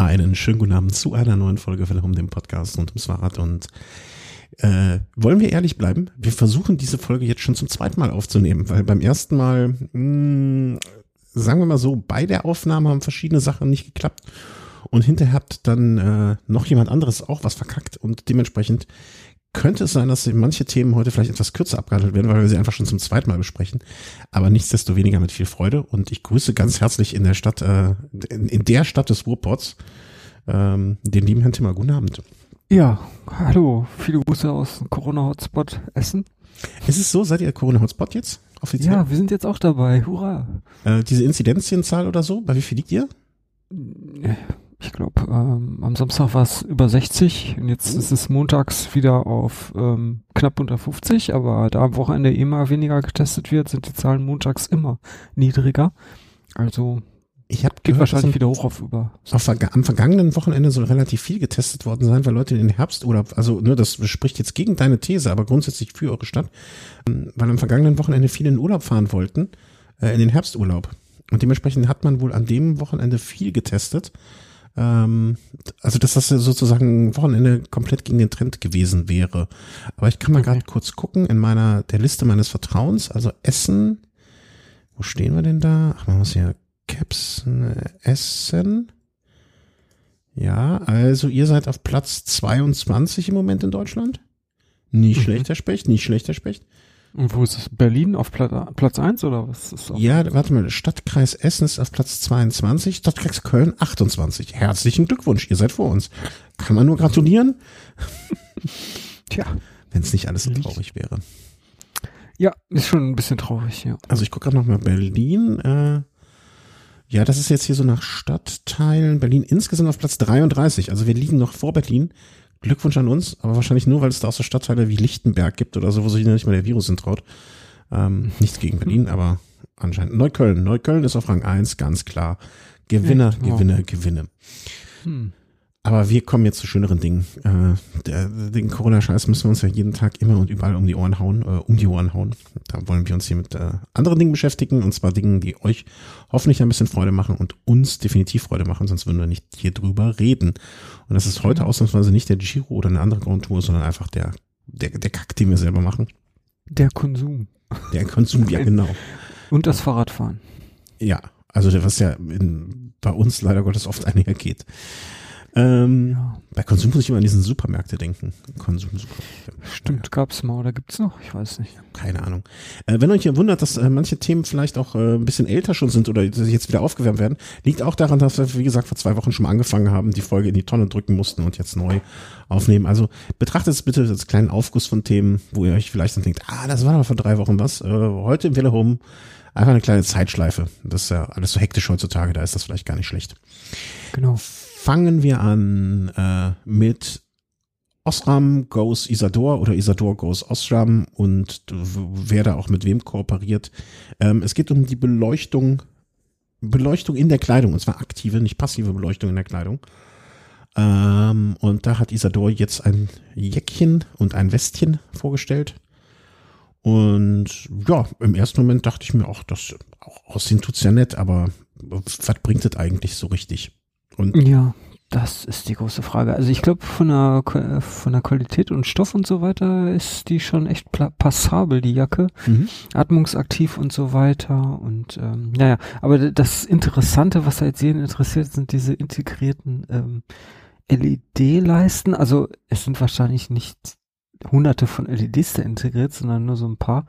Einen schönen guten Abend zu einer neuen Folge Willem, dem Podcast rund ums Fahrrad. Und äh, wollen wir ehrlich bleiben? Wir versuchen diese Folge jetzt schon zum zweiten Mal aufzunehmen, weil beim ersten Mal, mh, sagen wir mal so, bei der Aufnahme haben verschiedene Sachen nicht geklappt. Und hinterher hat dann äh, noch jemand anderes auch was verkackt und dementsprechend könnte es sein, dass manche Themen heute vielleicht etwas kürzer abgehandelt werden, weil wir sie einfach schon zum zweiten Mal besprechen. Aber nichtsdestoweniger mit viel Freude. Und ich grüße ganz herzlich in der Stadt, äh, in, in der Stadt des Ruhrpots, ähm, den lieben Herrn Timmer. Guten Abend. Ja, hallo. Viele Grüße aus dem Corona-Hotspot Essen. Ist es so? Seid ihr Corona-Hotspot jetzt? Offiziell? Ja, wir sind jetzt auch dabei. Hurra. Äh, diese Inzidenzienzahl oder so, bei wie viel liegt ihr? Ich glaube, ähm, am Samstag war es über 60 und jetzt ist es montags wieder auf ähm, knapp unter 50, aber da am Wochenende immer weniger getestet wird, sind die Zahlen montags immer niedriger. Also Ich habe geht gehört, wahrscheinlich wieder hoch auf über. auf, am vergangenen Wochenende soll relativ viel getestet worden sein, weil Leute in den Herbsturlaub, also ne, das spricht jetzt gegen deine These, aber grundsätzlich für eure Stadt, ähm, weil am vergangenen Wochenende viele in den Urlaub fahren wollten, äh, in den Herbsturlaub. Und dementsprechend hat man wohl an dem Wochenende viel getestet. Ähm, also dass das ja sozusagen Wochenende komplett gegen den Trend gewesen wäre. Aber ich kann mal Okay. gerade kurz gucken in meiner der Liste meines Vertrauens. Also Essen, wo stehen wir denn da? Ach, wir es hier. Caps, äh, Essen. Ja, also ihr seid auf Platz 22 im Moment in Deutschland. Nicht Mhm. schlechter Specht, nicht schlechter Specht. Und wo ist es? Berlin auf Pla Platz 1 oder was ist das? Ja, warte mal, Stadtkreis Essen ist auf Platz 22, Stadtkreis Köln 28. Herzlichen Glückwunsch, ihr seid vor uns. Kann man nur gratulieren, Tja. wenn es nicht alles so traurig wäre. Ja, ist schon ein bisschen traurig, ja. Also ich gucke gerade noch mal Berlin. Äh, ja, das ist jetzt hier so nach Stadtteilen. Berlin insgesamt auf Platz 33. Also wir liegen noch vor Berlin. Glückwunsch an uns, aber wahrscheinlich nur, weil es da auch so Stadtteile wie Lichtenberg gibt oder so, wo sich nicht mal der Virus entraut. Ähm, nichts gegen Berlin, aber anscheinend. Neukölln. Neukölln ist auf Rang 1, ganz klar. Gewinner, wow. Gewinne, Gewinne. Hm. Aber wir kommen jetzt zu schöneren Dingen. Äh, der, den Corona-Scheiß müssen wir uns ja jeden Tag immer und überall um die Ohren hauen, äh, um die Ohren hauen. Da wollen wir uns hier mit äh, anderen Dingen beschäftigen, und zwar Dingen, die euch hoffentlich ein bisschen Freude machen und uns definitiv Freude machen, sonst würden wir nicht hier drüber reden. Und das ist heute ausnahmsweise nicht der Giro oder eine andere Grand Tour, sondern einfach der, der, der Kack, den wir selber machen. Der Konsum. Der Konsum, ja genau. Und das Fahrradfahren. Ja, also der, was ja in, bei uns leider Gottes oft einhergeht. Ähm, Ja. Bei Konsum muss ich immer an diesen Supermärkte denken. Konsum, Supermärkte. Stimmt, gab's mal oder gibt's noch? Ich weiß nicht. Keine Ahnung. Äh, wenn euch hier wundert, dass äh, manche Themen vielleicht auch äh, ein bisschen älter schon sind oder dass sie jetzt wieder aufgewärmt werden, liegt auch daran, dass wir, wie gesagt, vor zwei Wochen schon mal angefangen haben, die Folge in die Tonne drücken mussten und jetzt neu aufnehmen. Also betrachtet es bitte als kleinen Aufguss von Themen, wo ihr euch vielleicht dann denkt, ah, das war aber vor drei Wochen was. Äh, heute im Welle Home einfach eine kleine Zeitschleife. Das ist ja alles so hektisch heutzutage, da ist das vielleicht gar nicht schlecht. Genau. Fangen wir an äh, mit Osram goes Isador oder Isador goes Osram und wer da auch mit wem kooperiert. Ähm, es geht um die Beleuchtung, Beleuchtung in der Kleidung, und zwar aktive, nicht passive Beleuchtung in der Kleidung. Ähm, und da hat Isador jetzt ein Jäckchen und ein Westchen vorgestellt. Und ja, im ersten Moment dachte ich mir auch, das auch aussehen tut's ja nett, aber was bringt das eigentlich so richtig? Und Ja, das ist die große Frage. Also ich glaube, von der, von der Qualität und Stoff und so weiter ist die schon echt passabel, die Jacke. Mhm. Atmungsaktiv und so weiter. Und ähm, naja, aber das Interessante, was da jetzt jeden interessiert, sind diese integrierten ähm, LED-Leisten. Also es sind wahrscheinlich nicht hunderte von LEDs da integriert, sondern nur so ein paar.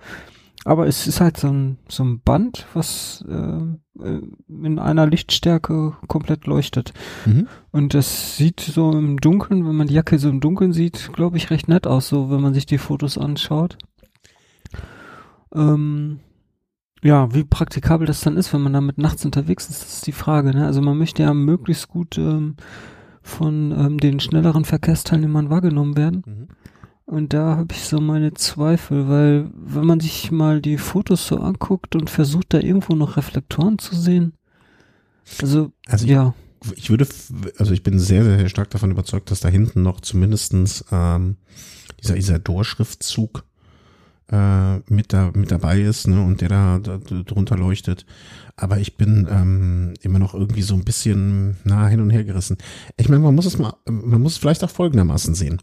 Aber es ist halt so ein, so ein Band, was äh, äh, in einer Lichtstärke komplett leuchtet. Mhm. Und das sieht so im Dunkeln, wenn man die Jacke so im Dunkeln sieht, glaube ich, recht nett aus, so wenn man sich die Fotos anschaut. Ähm, ja, wie praktikabel das dann ist, wenn man damit nachts unterwegs ist, ist die Frage. Ne? Also man möchte ja möglichst gut ähm, von ähm, den schnelleren Verkehrsteilnehmern wahrgenommen werden. Mhm. Und da habe ich so meine Zweifel, weil wenn man sich mal die Fotos so anguckt und versucht, da irgendwo noch Reflektoren zu sehen, also, Also ich, ja, ich würde, also ich bin sehr, sehr stark davon überzeugt, dass da hinten noch zumindestens ähm, dieser Isador-Schriftzug äh, mit, da, mit dabei ist ne, und der da, da drunter leuchtet. Aber ich bin ähm, immer noch irgendwie so ein bisschen nah hin und her gerissen. Ich meine, man muss es mal, man muss es vielleicht auch folgendermaßen sehen.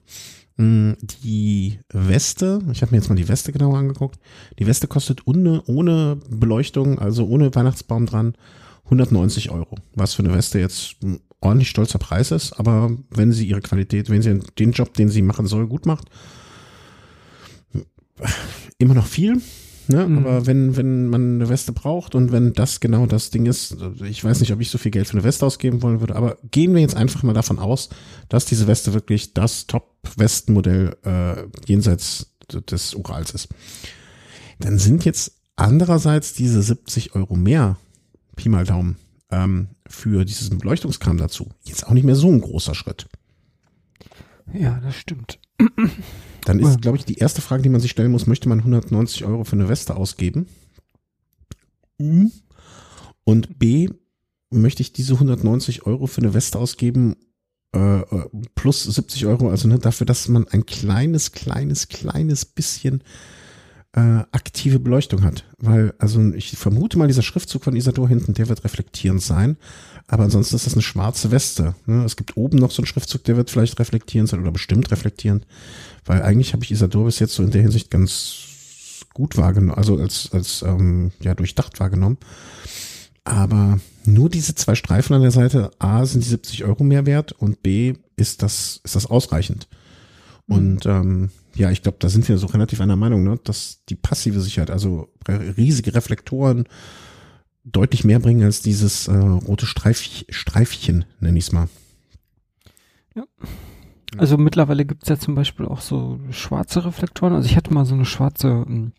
Mm, die Weste, ich habe mir jetzt mal die Weste genauer angeguckt. Die Weste kostet ohne, ohne Beleuchtung, also ohne Weihnachtsbaum dran, 190 Euro. Was für eine Weste jetzt ein ordentlich stolzer Preis ist, aber wenn sie ihre Qualität, wenn sie den Job, den sie machen soll, gut macht, immer noch viel. Ne? Mhm. Aber wenn, wenn man eine Weste braucht und wenn das genau das Ding ist, ich weiß nicht, ob ich so viel Geld für eine Weste ausgeben wollen würde, aber gehen wir jetzt einfach mal davon aus, dass diese Weste wirklich das Top-Westenmodell äh, jenseits des Urals ist. Dann sind jetzt andererseits diese 70 Euro mehr, Pi mal Daumen, ähm, für dieses Beleuchtungskram dazu, jetzt auch nicht mehr so ein großer Schritt. Ja, das stimmt. Dann ist, glaube ich, die erste Frage, die man sich stellen muss, möchte man 190 Euro für eine Weste ausgeben? Und B, möchte ich diese 190 Euro für eine Weste ausgeben, äh, äh plus 70 Euro, also ne, dafür, dass man ein kleines, kleines, kleines bisschen äh, aktive Beleuchtung hat. Weil, also ich vermute mal, dieser Schriftzug von Isador hinten, der wird reflektierend sein. Aber ansonsten ist das eine schwarze Weste. Ne? Es gibt oben noch so einen Schriftzug, der wird vielleicht reflektierend sein oder bestimmt reflektierend. Weil eigentlich habe ich Isador bis jetzt so in der Hinsicht ganz gut wahrgenommen, also als, als ähm, ja, durchdacht wahrgenommen. Aber nur diese zwei Streifen an der Seite, A, sind die 70 Euro mehr wert und B, ist das, ist das ausreichend. Mhm. Und ähm, ja, ich glaube, da sind wir so relativ einer Meinung, ne, dass die passive Sicherheit, also riesige Reflektoren, deutlich mehr bringen als dieses äh, rote Streif Streifchen, nenne ich es mal. Ja. Also mittlerweile gibt's ja zum Beispiel auch so schwarze Reflektoren. Also ich hatte mal so eine schwarze ähm,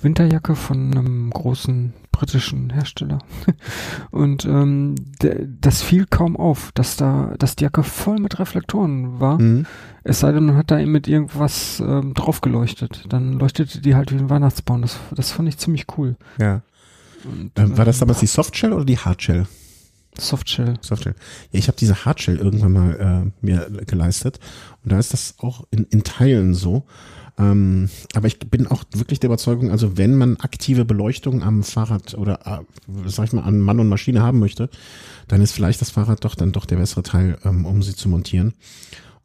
Winterjacke von einem großen britischen Hersteller. Und ähm, das fiel kaum auf, dass da, dass die Jacke voll mit Reflektoren war. Mhm. Es sei denn, man hat da eben mit irgendwas ähm, drauf geleuchtet. Dann leuchtete die halt wie ein Weihnachtsbaum. Das, das fand ich ziemlich cool. Ja. Und, ähm, war das damals die Softshell oder die Hardshell? Softshell. Softshell. Ja, ich habe diese Hardshell irgendwann mal äh, mir geleistet und da ist das auch in, in Teilen so. Ähm, aber ich bin auch wirklich der Überzeugung, also wenn man aktive Beleuchtung am Fahrrad oder äh, sag ich mal an Mann und Maschine haben möchte, dann ist vielleicht das Fahrrad doch dann doch der bessere Teil, ähm, um sie zu montieren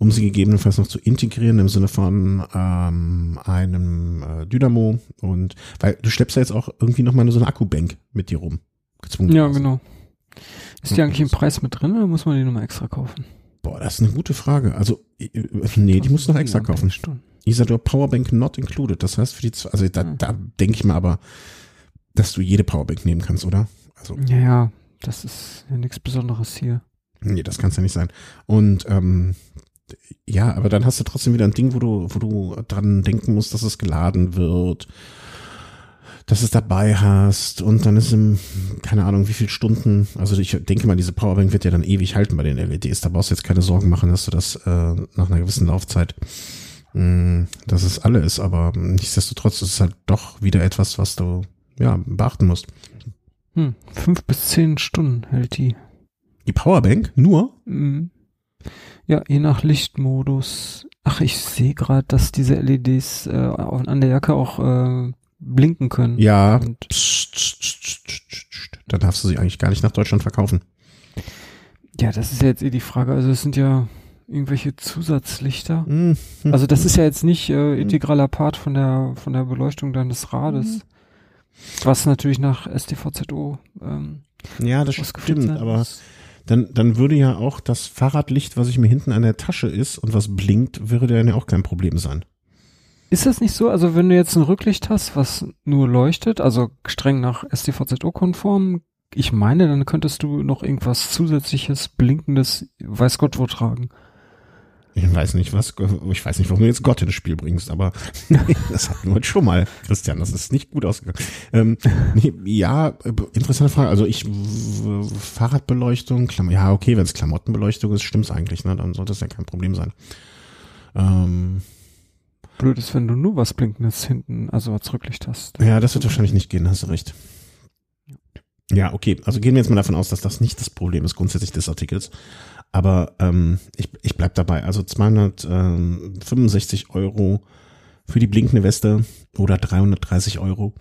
um sie gegebenenfalls noch zu integrieren im Sinne von ähm, einem äh, Dynamo und weil du schleppst ja jetzt auch irgendwie noch mal so eine Akkubank mit dir rum. Gezwungen. Ja, genau. Ist die eigentlich im Preis mit drin oder muss man die nochmal extra kaufen? Boah, das ist eine gute Frage. Also, äh, nee, die muss noch extra kaufen. Isador Powerbank not included. Das heißt für die, also da, hm. da denke ich mal aber, dass du jede Powerbank nehmen kannst, oder? Also. Ja, ja, das ist ja nichts Besonderes hier. Nee, das kann es ja nicht sein. Und ähm, ja, aber dann hast du trotzdem wieder ein Ding, wo du, wo du dran denken musst, dass es geladen wird, dass es dabei hast und dann ist im, keine Ahnung, wie viele Stunden, also ich denke mal, diese Powerbank wird ja dann ewig halten bei den LEDs, da brauchst du jetzt keine Sorgen machen, dass du das äh, nach einer gewissen Laufzeit, mh, mm, dass es alle ist, aber nichtsdestotrotz ist es halt doch wieder etwas, was du, ja, beachten musst. Hm, fünf bis zehn Stunden hält die. Die Powerbank? Nur? Mhm. Ja, je nach Lichtmodus. Ach, ich sehe gerade, dass diese LEDs äh, an der Jacke auch äh, blinken können. Ja. Psst, psst, psst, da darfst du sie eigentlich gar nicht nach Deutschland verkaufen. Ja, das ist ja jetzt eh die Frage. Also es sind ja irgendwelche Zusatzlichter. Mhm. Also das ist ja jetzt nicht äh, mhm. integraler Part von der von der Beleuchtung deines Rades. Mhm. Was natürlich nach STVZO ähm, Ja, das stimmt, aber dann, dann würde ja auch das Fahrradlicht, was ich mir hinten an der Tasche ist und was blinkt, würde dann ja auch kein Problem sein. Ist das nicht so? Also wenn du jetzt ein Rücklicht hast, was nur leuchtet, also streng nach STVZO-konform, ich meine, dann könntest du noch irgendwas zusätzliches, blinkendes, weiß Gott wo tragen. Ich weiß nicht, was, ich weiß nicht, warum du jetzt Gott ins Spiel bringst, aber das hatten wir heute schon mal, Christian, das ist nicht gut ausgegangen. Ähm, nee, ja, interessante Frage. Also ich, Fahrradbeleuchtung, Klam ja, okay, wenn es Klamottenbeleuchtung ist, stimmt's eigentlich, ne? Dann sollte es ja kein Problem sein. Ähm, Blöd ist, wenn du nur was Blinkendes hinten, also als Rücklicht hast. Ja, das wird wahrscheinlich nicht gehen, hast du recht. Ja, okay. Also gehen wir jetzt mal davon aus, dass das nicht das Problem ist grundsätzlich des Artikels. Aber ähm, ich, ich bleib dabei. Also 265 Euro für die blinkende Weste oder 330 Euro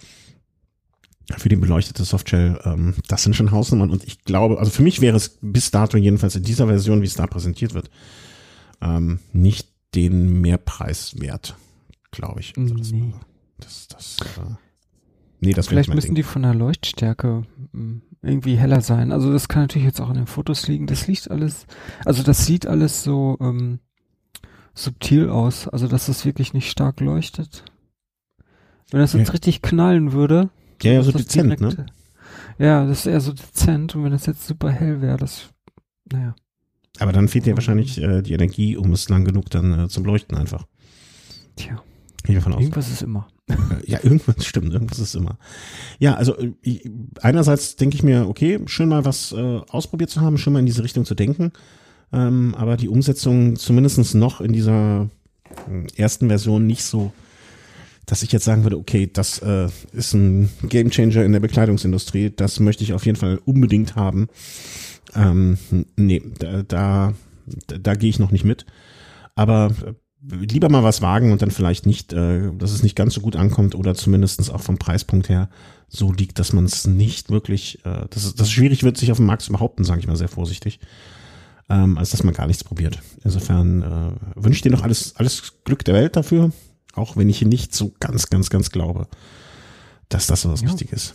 für die beleuchtete Softshell. Ähm, das sind schon Hausnummern und ich glaube, also für mich wäre es bis dato jedenfalls in dieser Version, wie es da präsentiert wird, ähm, nicht den Mehrpreis wert, glaube ich. Also das, nee. das, das, äh, nee, das Vielleicht müssen Ding. die von der Leuchtstärke hm, irgendwie heller sein. Also das kann natürlich jetzt auch in den Fotos liegen. Das liegt alles, also das sieht alles so ähm, subtil aus. Also dass das wirklich nicht stark leuchtet. Wenn das jetzt ja. richtig knallen würde. Ja, ja, so dezent, direkt, ne? Ja, das ist eher so dezent. Und wenn das jetzt super hell wäre, das, naja. Aber dann fehlt dir wahrscheinlich äh, die Energie, um es lang genug dann äh, zum Leuchten einfach. Tja. Irgendwas ist immer. Ja, irgendwas stimmt, irgendwas ist immer. Ja, also einerseits denke ich mir, okay, schön mal was äh, ausprobiert zu haben, schön mal in diese Richtung zu denken. Ähm, aber die Umsetzung zumindestens noch in dieser äh, ersten Version nicht so, dass ich jetzt sagen würde, okay, das äh, ist ein Gamechanger in der Bekleidungsindustrie, das möchte ich auf jeden Fall unbedingt haben. Ähm, nee, da, da, da gehe ich noch nicht mit. Aber äh, lieber mal was wagen und dann vielleicht nicht, äh, dass es nicht ganz so gut ankommt oder zumindestens auch vom Preispunkt her so liegt, dass man es nicht wirklich, äh, dass es schwierig wird, sich auf dem Markt zu behaupten, sage ich mal sehr vorsichtig, ähm, als dass man gar nichts probiert. Insofern äh, wünsche ich dir noch alles, alles Glück der Welt dafür, auch wenn ich nicht so ganz, ganz, ganz glaube, dass das so was ja. wichtig ist.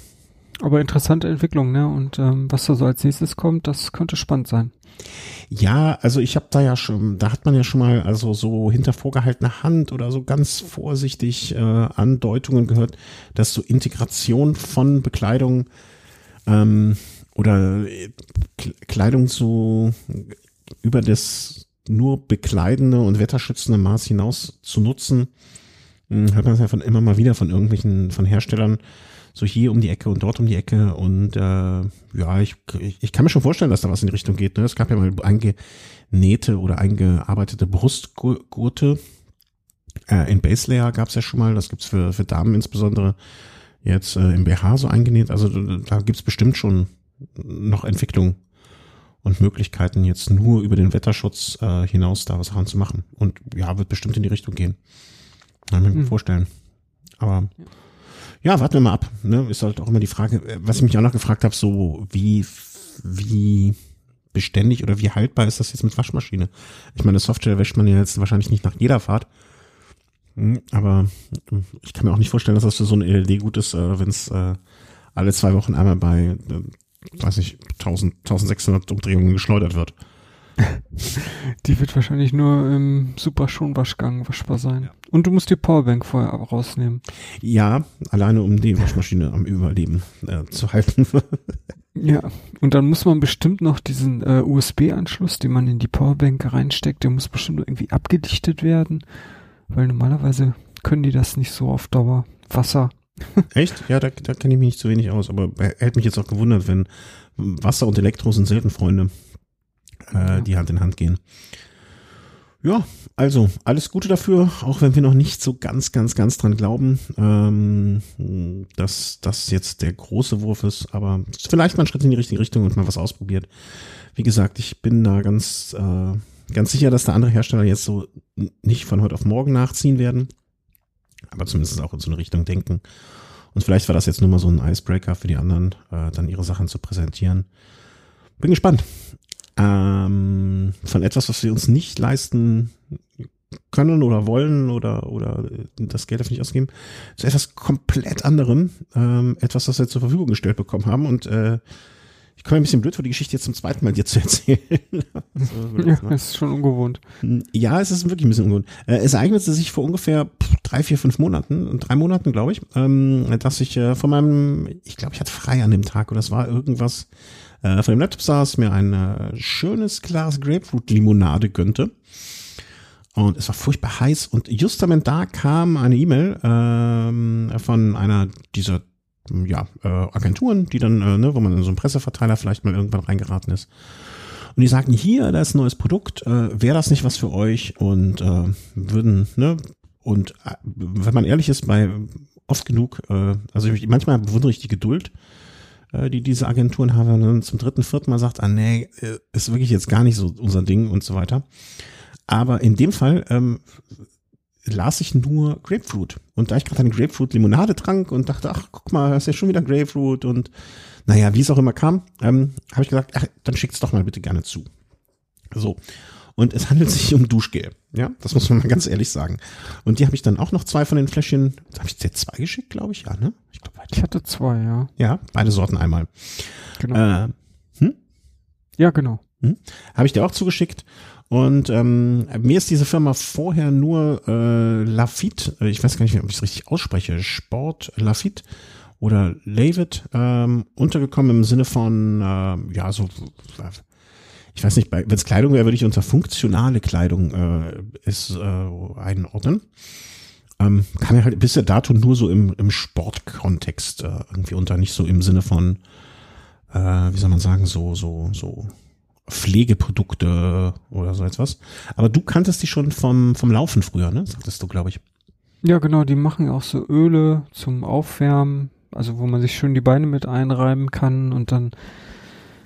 Aber interessante Entwicklung, ne? Und ähm, was da so als nächstes kommt, das könnte spannend sein. Ja, also ich habe da ja schon, da hat man ja schon mal also so hinter vorgehaltener Hand oder so ganz vorsichtig äh, Andeutungen gehört, dass so Integration von Bekleidung ähm, oder äh, Kleidung so über das nur bekleidende und wetterschützende Maß hinaus zu nutzen, hm, hört man es ja von immer mal wieder von irgendwelchen von Herstellern so hier um die Ecke und dort um die Ecke. Und äh, ja, ich, ich, ich kann mir schon vorstellen, dass da was in die Richtung geht. Ne? Es gab ja mal eingenähte oder eingearbeitete Brustgurte. Äh, in Base Layer gab es ja schon mal, das gibt's für, für Damen insbesondere jetzt äh, im BH so eingenäht. Also da gibt's bestimmt schon noch Entwicklung und Möglichkeiten, jetzt nur über den Wetterschutz äh, hinaus da was Sachen zu machen. Und ja, wird bestimmt in die Richtung gehen. Kann ich mir hm. vorstellen. Aber ja. Ja, warten wir mal ab. Ne? Ist halt auch immer die Frage, äh, was ich mich auch noch gefragt habe, so wie, wie beständig oder wie haltbar ist das jetzt mit Waschmaschine? Ich meine, Software wäscht man ja jetzt wahrscheinlich nicht nach jeder Fahrt. Hm, aber ich kann mir auch nicht vorstellen, dass das für so ein LED gut ist, äh, wenn es äh, alle zwei Wochen einmal bei, weiß ich, 1000, 1600 Umdrehungen geschleudert wird. Die wird wahrscheinlich nur im super Schonwaschgang waschbar sein. Ja. Und du musst die Powerbank vorher rausnehmen. Ja, alleine um die Waschmaschine am Überleben äh, zu halten. ja, und dann muss man bestimmt noch diesen äh, USB-Anschluss, den man in die Powerbank reinsteckt, der muss bestimmt irgendwie abgedichtet werden, weil normalerweise können die das nicht so auf Dauer. Wasser. Echt? Ja, da, da kenne ich mich nicht zu wenig aus, aber hätte mich jetzt auch gewundert, wenn Wasser und Elektro sind selten Freunde äh, die Hand in Hand gehen. Ja, also alles Gute dafür, auch wenn wir noch nicht so ganz, ganz, ganz dran glauben, ähm, dass das jetzt der große Wurf ist, aber vielleicht mal ein Schritt in die richtige Richtung und mal was ausprobiert. Wie gesagt, ich bin da ganz, äh, ganz sicher, dass da andere Hersteller jetzt so nicht von heute auf morgen nachziehen werden, aber zumindest auch in so eine Richtung denken. Und vielleicht war das jetzt nur mal so ein Icebreaker für die anderen, äh, dann ihre Sachen zu präsentieren. Bin gespannt ähm, von etwas, was wir uns nicht leisten können oder wollen oder, oder das Geld dafür nicht ausgeben, zu etwas komplett anderem, ähm, etwas, das wir zur Verfügung gestellt bekommen haben und äh, ich komme ein bisschen blöd vor, die Geschichte jetzt zum zweiten Mal dir zu erzählen. also, ja, es ist schon ungewohnt. Ja, es ist wirklich ein bisschen ungewohnt. Äh, es ereignete sich vor ungefähr drei, vier, fünf Monaten, drei Monaten, glaube ich, ähm, dass ich äh, von meinem, ich glaube, ich hatte frei an dem Tag oder es war irgendwas, äh, von dem Laptop saß, mir ein äh, schönes Glas Grapefruit-Limonade gönnte. Und es war furchtbar heiß. Und justament da kam eine E-Mail ähm, von einer dieser ja, äh, Agenturen, die dann, äh, ne, wo man in so einen Presseverteiler vielleicht mal irgendwann reingeraten ist. Und die sagten, hier, da ist ein neues Produkt, äh, wäre das nicht was für euch? Und äh, würden, ne, und äh, wenn man ehrlich ist, bei oft genug, äh, also ich, manchmal bewundere ich die Geduld, die diese Agenturen haben, dann zum dritten, vierten Mal sagt, ah nee, äh, ist wirklich jetzt gar nicht so unser Ding und so weiter. Aber in dem Fall ähm, las ich nur Grapefruit. Und da ich gerade eine Grapefruit-Limonade trank und dachte, ach, guck mal, das ist ja schon wieder Grapefruit und naja, wie es auch immer kam, ähm, habe ich gesagt, ach, dann schickt's doch mal bitte gerne zu. So. Und es handelt sich um Duschgel. Ja, das muss man mal ganz ehrlich sagen. Und die habe ich dann auch noch zwei von den Fläschchen. Habe ich dir zwei geschickt, glaube ich? Ja, ne? Ich, glaub, ich hatte zwei, ja. Ja, beide Sorten einmal. Genau. Äh, hm? Ja, genau. Hm? Habe ich dir auch zugeschickt. Und ähm, mir ist diese Firma vorher nur äh, Lafitte, äh, ich weiß gar nicht, ob ich es richtig ausspreche, Sport Lafitte oder Lavit ähm, untergekommen im Sinne von, äh, ja, so, ich weiß nicht, wenn es Kleidung wäre, würde ich unter funktionale Kleidung äh, ist, äh, einordnen. Ähm, kam ja halt bis dato nur so im, im Sportkontext äh, irgendwie unter, nicht so im Sinne von, äh, wie soll man sagen, so, so, so Pflegeprodukte oder so etwas. Aber du kanntest die schon vom, vom Laufen früher, ne? Sagtest du, glaube ich. Ja, genau, die machen auch so Öle zum Aufwärmen, also wo man sich schön die Beine mit einreiben kann und dann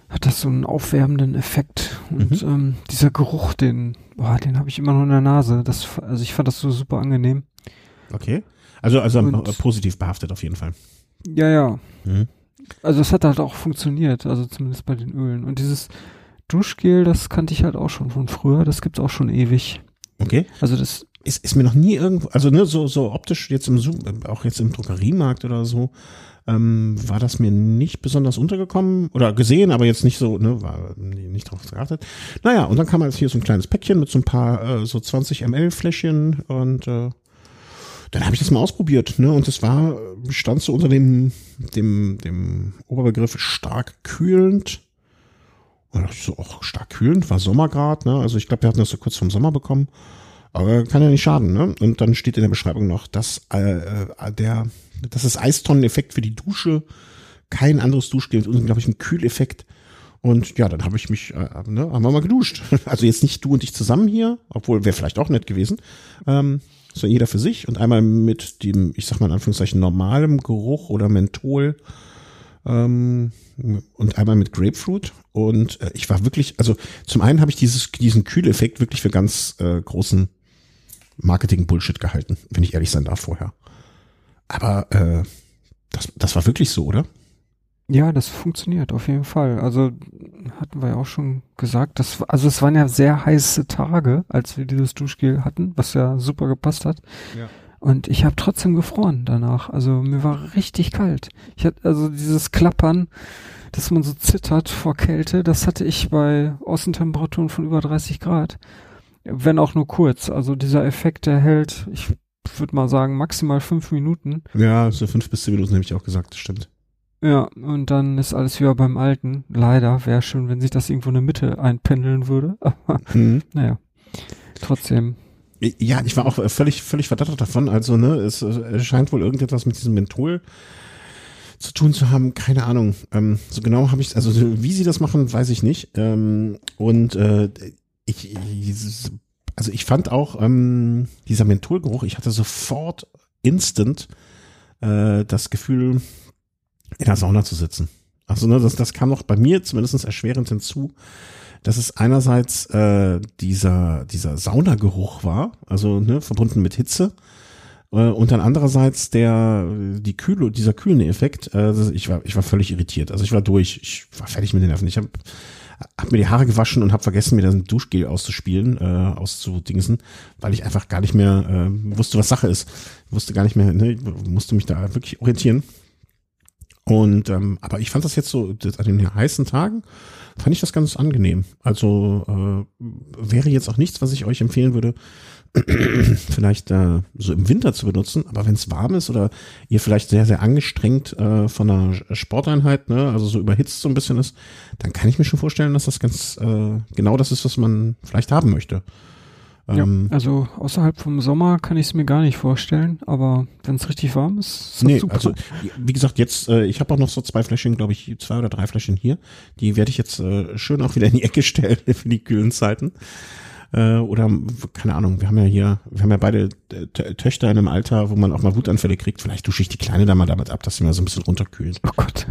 hat das so einen aufwärmenden Effekt. Und mhm. ähm, dieser Geruch, den, boah, den habe ich immer noch in der Nase. Das, also ich fand das so super angenehm. Okay. Also, also und, positiv behaftet auf jeden Fall. Ja, ja. Mhm. Also es hat halt auch funktioniert, also zumindest bei den Ölen. Und dieses Duschgel, das kannte ich halt auch schon von früher, das gibt's auch schon ewig. Okay. Also das ist, ist mir noch nie irgendwo, also ne, so, so optisch jetzt im Zoom, auch jetzt im Drogeriemarkt oder so, ähm, war das mir nicht besonders untergekommen oder gesehen, aber jetzt nicht so, ne, war nicht drauf geachtet. Naja, und dann kam halt hier so ein kleines Päckchen mit so ein paar, äh, so 20 ml Fläschchen und äh, dann habe ich das mal ausprobiert, ne? Und es war, stand so unter dem, dem, dem Oberbegriff stark kühlend. Und dachte ich so, auch stark kühlend, war Sommergrad, ne? Also ich glaube, wir hatten das so kurz vom Sommer bekommen. Aber kann ja nicht schaden, ne? Und dann steht in der Beschreibung noch, dass äh, äh der, das ist Eistonneneffekt für die Dusche, kein anderes Duschgel ich ein Kühleffekt. Und ja, dann habe ich mich, äh, ne, haben wir mal geduscht. Also jetzt nicht du und ich zusammen hier, obwohl wäre vielleicht auch nett gewesen. Ähm, so jeder für sich und einmal mit dem, ich sag mal in Anführungszeichen, normalem Geruch oder Menthol ähm, und einmal mit Grapefruit. Und äh, ich war wirklich, also zum einen habe ich dieses, diesen Kühleffekt wirklich für ganz äh, großen Marketing-Bullshit gehalten, wenn ich ehrlich sein darf vorher. Aber äh, das, das war wirklich so, oder? Ja, das funktioniert auf jeden Fall. Also hatten wir ja auch schon gesagt, dass, also es waren ja sehr heiße Tage, als wir dieses Duschgel hatten, was ja super gepasst hat. Ja. Und ich habe trotzdem gefroren danach. Also mir war richtig kalt. Ich hatte also dieses Klappern, dass man so zittert vor Kälte, das hatte ich bei Außentemperaturen von über 30 Grad. Wenn auch nur kurz. Also dieser Effekt, der hält, ich würde mal sagen, maximal fünf Minuten. Ja, so fünf bis zehn Minuten habe ich auch gesagt, das stimmt. Ja, und dann ist alles wieder beim Alten. Leider wäre schön, wenn sich das irgendwo in der Mitte einpendeln würde. Aber mhm. naja, trotzdem. Ja, ich war auch völlig, völlig verdattert davon. Also, ne, es, scheint wohl irgendetwas mit diesem Menthol zu tun zu haben. Keine Ahnung. Ähm, so genau habe ich, also wie sie das machen, weiß ich nicht. Ähm, und äh, ich, also ich fand auch ähm, dieser Mentholgeruch, ich hatte sofort instant äh, das Gefühl, in der Sauna zu sitzen. Also ne, das, das kam noch bei mir zumindest erschwerend hinzu, dass es einerseits äh, dieser, dieser Saunageruch war, also ne, verbunden mit Hitze, äh, und dann andererseits der, die Kühle, dieser kühlende Effekt, äh, ich war, ich war völlig irritiert. Also ich war durch, ich war fertig mit den Nerven. Ich habe hab mir die Haare gewaschen und habe vergessen, mir das Duschgel auszuspielen, äh, auszudingsen, weil ich einfach gar nicht mehr äh, wusste, was Sache ist. Wusste gar nicht mehr, ne, musste mich da wirklich orientieren. Und ähm, aber ich fand das jetzt so das, an den heißen Tagen fand ich das ganz angenehm. Also äh, wäre jetzt auch nichts, was ich euch empfehlen würde, vielleicht äh, so im Winter zu benutzen. Aber wenn es warm ist oder ihr vielleicht sehr sehr angestrengt äh, von einer Sporteinheit, ne, also so überhitzt so ein bisschen ist, dann kann ich mir schon vorstellen, dass das ganz äh, genau das ist, was man vielleicht haben möchte. Ja, ähm, also außerhalb vom Sommer kann ich es mir gar nicht vorstellen, aber wenn es richtig warm ist, ist nee, super. Also wie gesagt, jetzt, äh, ich habe auch noch so zwei Fläschchen, glaube ich, zwei oder drei Fläschchen hier. Die werde ich jetzt äh, schön auch wieder in die Ecke stellen für die kühlen Zeiten. Äh, oder keine Ahnung, wir haben ja hier, wir haben ja beide äh, Töchter in einem Alter, wo man auch mal Wutanfälle kriegt. Vielleicht dusche ich die Kleine da mal damit ab, dass sie mal so ein bisschen runterkühlt. Oh Gott.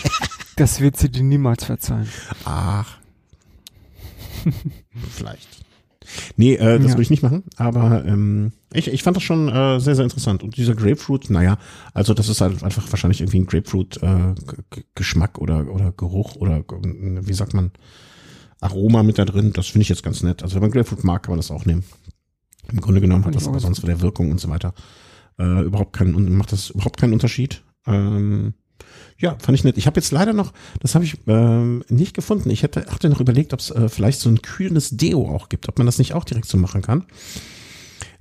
das wird sie dir niemals verzeihen. Ach. Vielleicht. Nee, äh, das Ja. würde ich nicht machen, aber ähm, ich, ich fand das schon äh, sehr, sehr interessant. Und dieser Grapefruit, naja, also das ist halt einfach wahrscheinlich irgendwie ein Grapefruit-Geschmack oder, oder Geruch oder äh, wie sagt man, Aroma mit da drin. Das finde ich jetzt ganz nett. Also wenn man Grapefruit mag, kann man das auch nehmen. Im Grunde genommen hat das aber sonst von der Wirkung und so weiter äh, überhaupt keinen, macht das überhaupt keinen Unterschied. Ähm, ja, fand ich nett. Ich habe jetzt leider noch, das habe ich ähm, nicht gefunden. Ich hätte, hatte noch überlegt, ob es äh, vielleicht so ein kühlendes Deo auch gibt, ob man das nicht auch direkt so machen kann.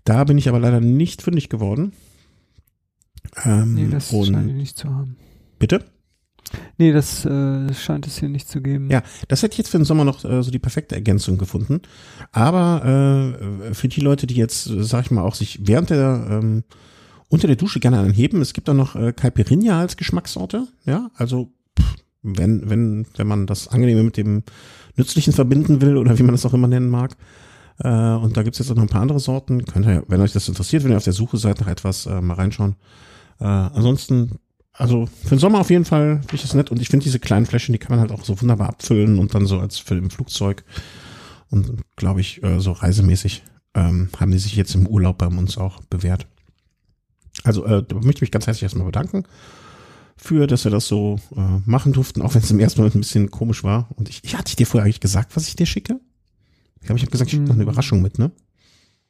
Da bin ich aber leider nicht fündig geworden. Ähm, Nee, das scheint ich nicht zu haben. bitte? Nee, das äh, scheint es hier nicht zu geben. Ja, das hätte ich jetzt für den Sommer noch äh, so die perfekte Ergänzung gefunden. Aber äh, für die Leute, die jetzt, äh, sag ich mal, auch sich während der ähm, unter der Dusche gerne anheben, es gibt auch noch äh, Caipirinha als Geschmackssorte. Ja, also pff, wenn wenn wenn man das Angenehme mit dem Nützlichen verbinden will oder wie man das auch immer nennen mag. Äh, und da gibt's jetzt auch noch ein paar andere Sorten. Könnt ihr, wenn euch das interessiert, wenn ihr auf der Suche seid nach etwas, äh, mal reinschauen. Äh, ansonsten, also für den Sommer auf jeden Fall finde ich das nett. Und ich finde diese kleinen Fläschchen, die kann man halt auch so wunderbar abfüllen und dann so als für im Flugzeug. Und glaube ich, äh, so reisemäßig ähm, haben die sich jetzt im Urlaub bei uns auch bewährt. Also äh, da möchte ich mich ganz herzlich erstmal bedanken für, dass wir das so äh, machen durften, auch wenn es im ersten Moment ein bisschen komisch war. Und ich, ich hatte ich dir vorher eigentlich gesagt, was ich dir schicke? Ich glaube, ich habe gesagt, ich schicke noch eine Mhm. Überraschung mit, ne?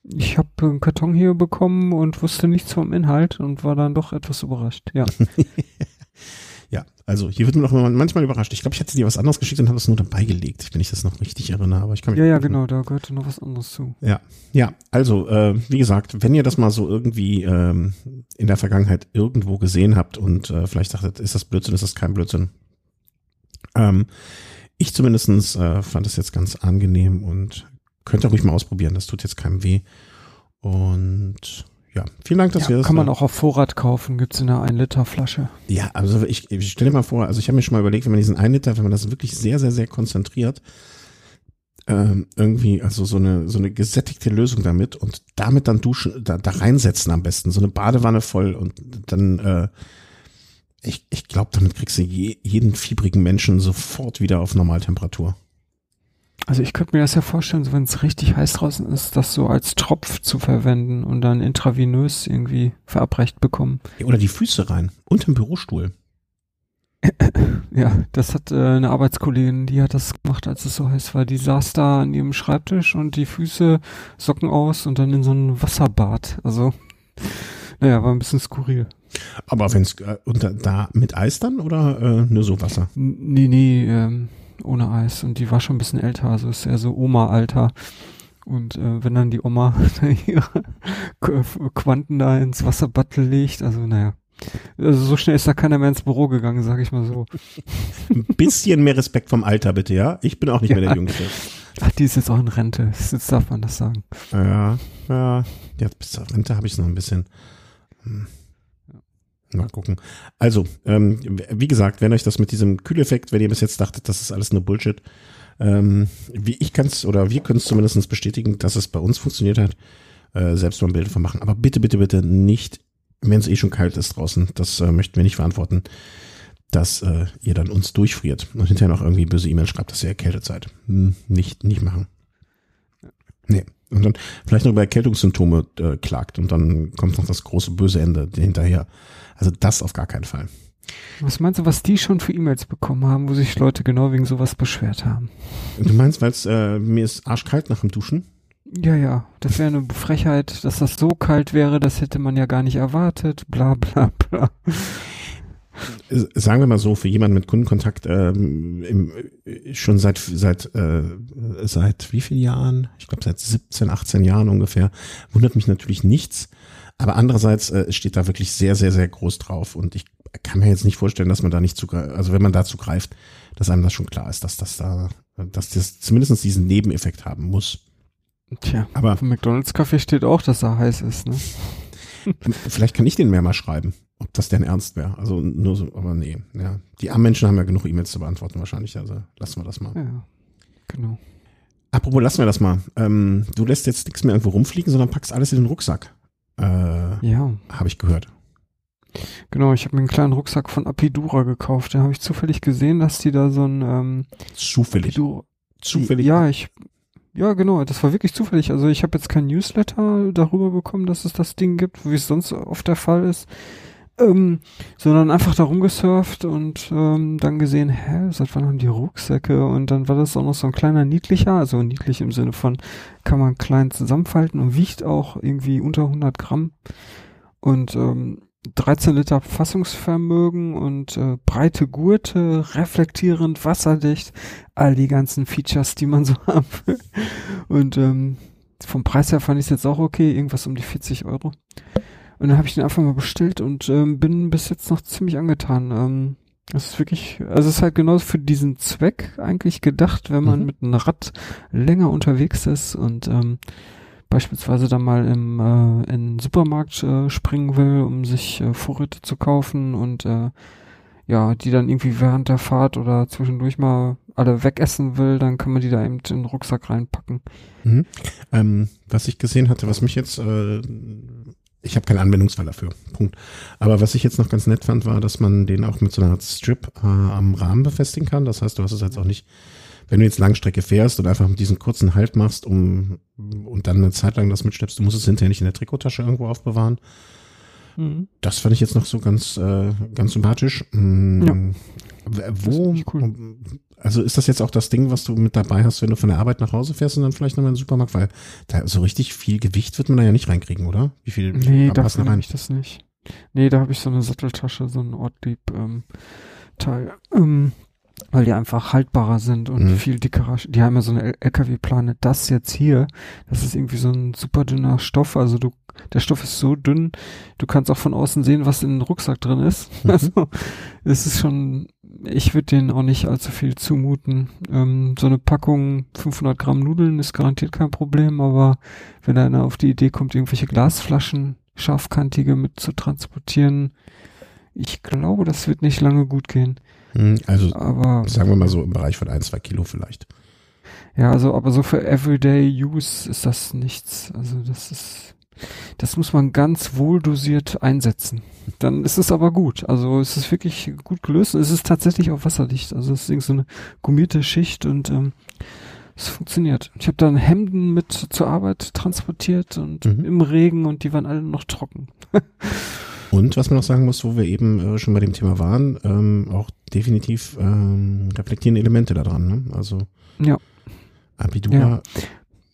Ich habe einen Karton hier bekommen und wusste nichts vom Inhalt und war dann doch etwas überrascht. Ja. Ja, also hier wird man auch manchmal überrascht. Ich glaube, ich hatte dir was anderes geschickt und habe das nur dabei gelegt, wenn ich das noch richtig erinnere. Aber ich kann mich Ja, ja, genau, da gehörte noch was anderes zu. Ja, ja. Also äh, wie gesagt, wenn ihr das mal so irgendwie ähm, in der Vergangenheit irgendwo gesehen habt und äh, vielleicht dachtet, ist das Blödsinn, ist das kein Blödsinn. Ähm, ich zumindestens äh, fand es jetzt ganz angenehm und könnt ihr ruhig mal ausprobieren. Das tut jetzt keinem weh. Und ja, vielen Dank, dass wir Ja, das kann man auch auf Vorrat kaufen, gibt's in einer 1 Liter Flasche. Ja, also ich, ich stell dir mal vor, also ich habe mir schon mal überlegt, wenn man diesen 1 Liter, wenn man das wirklich sehr, sehr, sehr konzentriert, ähm, irgendwie, also so eine, so eine gesättigte Lösung damit und damit dann duschen, da, da reinsetzen am besten, so eine Badewanne voll und dann, äh, ich, ich glaube, damit kriegst du je, jeden fiebrigen Menschen sofort wieder auf Normaltemperatur. Also ich könnte mir das ja vorstellen, so wenn es richtig heiß draußen ist, das so als Tropf zu verwenden und dann intravenös irgendwie verabreicht bekommen. Oder die Füße rein, unterm Bürostuhl. Ja, das hat äh, eine Arbeitskollegin, die hat das gemacht, als es so heiß war. Die saß da an ihrem Schreibtisch und die Füße Socken aus und dann in so ein Wasserbad. Also, naja, war ein bisschen skurril. Aber wenn's äh, unter, da mit Eis dann oder äh, nur so Wasser? Nee, nee, ähm, ohne Eis. Und die war schon ein bisschen älter, also ist eher so Oma-Alter. Und äh, wenn dann die Oma ihre Qu- Quanten da ins Wasserbad legt, also naja. Also so schnell ist da keiner mehr ins Büro gegangen, sag ich mal so. Ein bisschen mehr Respekt vom Alter bitte, ja? Ich bin auch nicht mehr der Ja. Jüngste. Ach, die ist jetzt auch in Rente. Jetzt darf man das sagen. Ja, ja. Jetzt bis zur Rente habe ich es noch ein bisschen. Hm. Mal gucken. Also, ähm, wie gesagt, wenn euch das mit diesem Kühleffekt, wenn ihr bis jetzt dachtet, das ist alles nur Bullshit, ähm, wie ich kann es oder wir können es zumindest bestätigen, dass es bei uns funktioniert hat, äh, selbst ein Bild davon machen. Aber bitte, bitte, bitte nicht, wenn es eh schon kalt ist draußen, das äh, möchten wir nicht verantworten, dass äh, ihr dann uns durchfriert und hinterher noch irgendwie böse E-Mail schreibt, dass ihr erkältet seid. Hm, nicht, nicht machen. Nee. Und dann vielleicht noch über Erkältungssymptome äh, klagt und dann kommt noch das große böse Ende hinterher. Also das auf gar keinen Fall. Was meinst du, was die schon für E-Mails bekommen haben, wo sich Leute genau wegen sowas beschwert haben? Du meinst, weil es äh, mir ist arschkalt nach dem Duschen? Ja, ja, das wäre eine Frechheit, dass das so kalt wäre, das hätte man ja gar nicht erwartet, bla bla bla. Sagen wir mal so, für jemanden mit Kundenkontakt ähm, im, schon seit seit äh, seit wie vielen Jahren? Ich glaube seit 17, 18 Jahren ungefähr. Wundert mich natürlich nichts. Aber andererseits äh, steht da wirklich sehr, sehr, sehr groß drauf. Und ich kann mir jetzt nicht vorstellen, dass man da nicht zugreift, also wenn man dazu greift, dass einem das schon klar ist, dass das da, dass das zumindest diesen Nebeneffekt haben muss. Tja, Aber dem McDonalds Kaffee steht auch, dass er heiß ist, ne? vielleicht kann ich den mehr mal schreiben, ob das denn ernst wäre. Also nur so, aber nee, ja. Die armen Menschen haben ja genug E-Mails zu beantworten wahrscheinlich, also lassen wir das mal. Ja, genau. Apropos, lassen wir das mal. Ähm, du lässt jetzt nichts mehr irgendwo rumfliegen, sondern packst alles in den Rucksack. Äh, Ja, habe ich gehört. genau. Ich habe mir einen kleinen Rucksack von Apidura gekauft. Da habe ich zufällig gesehen, dass die da so ein ähm, Zufällig. Apidura. Zufällig. Ja, ich ja, genau, das war wirklich zufällig. Also ich habe jetzt kein Newsletter darüber bekommen, dass es das Ding gibt, wie es sonst oft der Fall ist. Ähm, sondern einfach da rumgesurft und ähm, dann gesehen, hä, seit wann haben die Rucksäcke? Und dann war das auch noch so ein kleiner niedlicher, also niedlich im Sinne von, kann man klein zusammenfalten und wiegt auch irgendwie unter 100 Gramm. Und ähm, 13 Liter Fassungsvermögen und äh, breite Gurte, reflektierend, wasserdicht, all die ganzen Features, die man so haben will. Und ähm, vom Preis her fand ich es jetzt auch okay, irgendwas um die 40 Euro. Und dann habe ich den einfach mal bestellt und ähm, bin bis jetzt noch ziemlich angetan. Ähm, das ist wirklich, also es ist halt genau für diesen Zweck eigentlich gedacht, wenn man mhm. mit einem Rad länger unterwegs ist und ähm, beispielsweise dann mal im äh, in den Supermarkt äh, springen will, um sich äh, Vorräte zu kaufen und äh, ja, die dann irgendwie während der Fahrt oder zwischendurch mal alle wegessen will, dann kann man die da eben in den Rucksack reinpacken. Mhm. Ähm, was ich gesehen hatte, was mich jetzt, äh, ich habe keinen Anwendungsfall dafür, Punkt. Aber was ich jetzt noch ganz nett fand, war, dass man den auch mit so einer Art Strip äh, am Rahmen befestigen kann. Das heißt, du hast es jetzt auch nicht wenn du jetzt Langstrecke fährst und einfach diesen kurzen Halt machst, um und dann eine Zeit lang das mitschleppst, du musst es hinterher nicht in der Trikottasche irgendwo aufbewahren. Mhm. Das fand ich jetzt noch so ganz, äh, ganz sympathisch. Mhm. Ja. Wo, cool. also ist das jetzt auch das Ding, was du mit dabei hast, wenn du von der Arbeit nach Hause fährst und dann vielleicht nochmal in den Supermarkt, weil da so richtig viel Gewicht wird man da ja nicht reinkriegen, oder? Wie viel, nee, da rein? ich das nicht. Nee, da habe ich so eine Satteltasche, so ein Ortlieb ähm. Ähm, weil die einfach haltbarer sind und mhm. viel dickerer. Die haben ja so eine LKW-Plane. Das jetzt hier, das ist irgendwie so ein super dünner Stoff. Also du, der Stoff ist so dünn, du kannst auch von außen sehen, was in den Rucksack drin ist. Mhm. Also es ist schon, ich würde denen auch nicht allzu viel zumuten. Ähm, so eine Packung 500 Gramm Nudeln ist garantiert kein Problem, aber wenn einer auf die Idee kommt, irgendwelche Glasflaschen scharfkantige mit zu transportieren, ich glaube, das wird nicht lange gut gehen. Hm, also aber, sagen wir mal so im Bereich von ein, zwei Kilo vielleicht. Ja, also aber so für Everyday Use ist das nichts. Also das ist, das muss man ganz wohl dosiert einsetzen. Dann ist es aber gut. Also es ist wirklich gut gelöst. Es ist tatsächlich auch wasserdicht. Also es ist so eine gummierte Schicht und ähm, es funktioniert. Ich habe dann Hemden mit zur Arbeit transportiert und mhm. im Regen und die waren alle noch trocken. Und was man noch sagen muss, wo wir eben äh, schon bei dem Thema waren, ähm, auch definitiv ähm, reflektieren Elemente daran. Ne? Also ja. Abidua ja.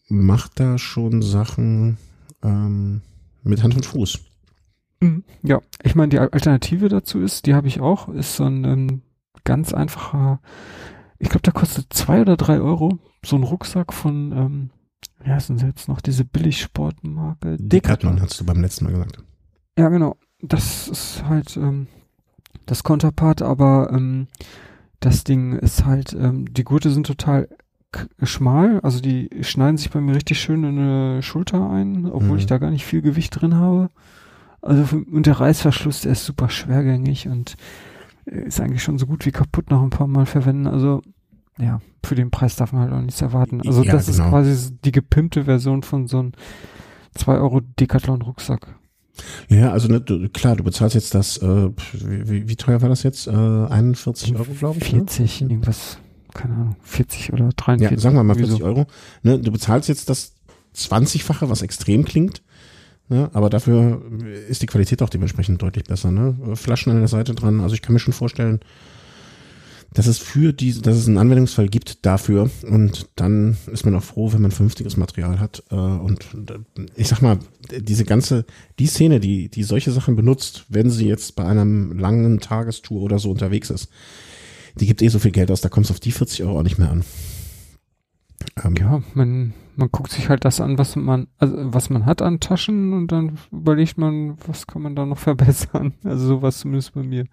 macht da schon Sachen ähm, mit Hand und Fuß. Mhm. Ja, ich meine, die Alternative dazu ist, die habe ich auch, ist so ein ähm, ganz einfacher, ich glaube, der kostet zwei oder drei Euro, so ein Rucksack von, ähm, wie heißen sie jetzt noch, diese Billigsportmarke? Decathlon, Decathlon hast du beim letzten Mal gesagt. Ja, genau das ist halt ähm, das Konterpart, aber ähm, das Ding ist halt, ähm, die Gurte sind total schmal, also die schneiden sich bei mir richtig schön in eine Schulter ein, obwohl mhm. ich da gar nicht viel Gewicht drin habe. Also und der Reißverschluss, der ist super schwergängig und ist eigentlich schon so gut wie kaputt nach ein paar Mal verwenden. Also ja, für den Preis darf man halt auch nichts erwarten. Also ja, das genau. ist quasi die gepimpte Version von so einem 2 Euro Decathlon Rucksack. Ja, also ne, du, klar, du bezahlst jetzt das, äh, wie, wie teuer war das jetzt? Äh, 41 Euro, glaube ich. 40, ne? irgendwas, keine Ahnung, 40 oder 43. Ja, sagen wir mal 40 so. Euro. Ne, du bezahlst jetzt das 20-fache, was extrem klingt. Ne, aber dafür ist die Qualität auch dementsprechend deutlich besser. Ne? Flaschen an der Seite dran. Also ich kann mir schon vorstellen, dass es für diese, dass es einen Anwendungsfall gibt dafür und dann ist man auch froh, wenn man vernünftiges Material hat äh, und ich sag mal, diese ganze, die Szene, die, die solche Sachen benutzt, wenn sie jetzt bei einem langen Tagestour oder so unterwegs ist, die gibt eh so viel Geld aus, da kommt es auf die 40 Euro auch nicht mehr an. Ähm, ja, man, man guckt sich halt das an, was man, also was man hat an Taschen und dann überlegt man, was kann man da noch verbessern. Also sowas zumindest bei mir.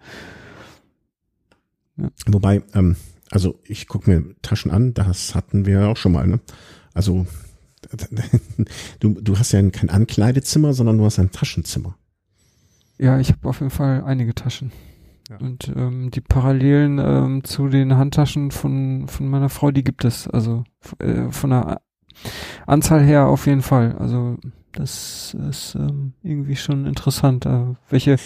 Ja. Wobei, ähm, also ich gucke mir Taschen an, das hatten wir auch schon mal, ne? Also du, du hast ja kein Ankleidezimmer, sondern du hast ein Taschenzimmer. Ja, ich habe auf jeden Fall einige Taschen. Ja. Und ähm, die Parallelen ähm, zu den Handtaschen von, von meiner Frau, die gibt es. Also äh, von der Anzahl her auf jeden Fall. Also das ist ähm, irgendwie schon interessant, äh, welche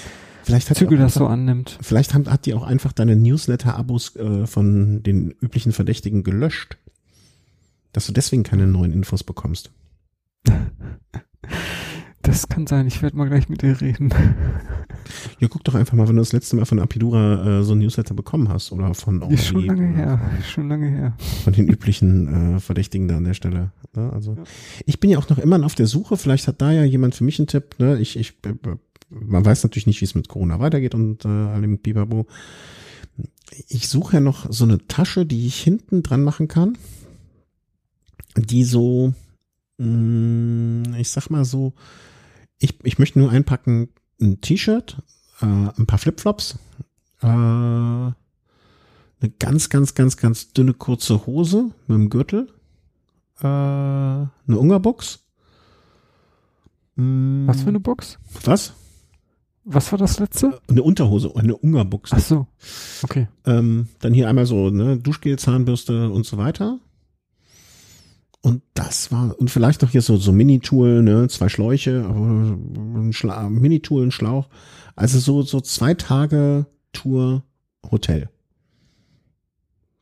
Vielleicht Züge das so annimmt. Vielleicht hat, hat die auch einfach deine Newsletter-Abos äh, von den üblichen Verdächtigen gelöscht. Dass du deswegen keine neuen Infos bekommst. Das kann sein, ich werde mal gleich mit dir reden. Ja, guck doch einfach mal, wenn du das letzte Mal von Apidura äh, so ein Newsletter bekommen hast oder von Ist schon lange her, schon lange her. Von den üblichen äh, Verdächtigen da an der Stelle. Ne? Also ja. ich bin ja auch noch immer auf der Suche, vielleicht hat da ja jemand für mich einen Tipp. Ne? Ich, ich, man weiß natürlich nicht, wie es mit Corona weitergeht und äh, allem Bibabo. Ich suche ja noch so eine Tasche, die ich hinten dran machen kann, die so, mh, mm, ich sag mal so, ich, ich möchte nur einpacken, ein T-Shirt, äh, ein paar Flipflops, äh, eine ganz, ganz, ganz, ganz dünne kurze Hose mit dem Gürtel, äh, eine Ungerbox. Mm. Was für eine Box? Was? Was war das letzte? Eine Unterhose, eine Ungerbox. Ach so, okay. Ähm, dann hier einmal so ne, Duschgel, Zahnbürste und so weiter. Und das war, und vielleicht noch hier so, so Mini-Tool, ne, zwei Schläuche, ein Schla Mini-Tool, ein Schlauch. Also so, so zwei Tage Tour Hotel.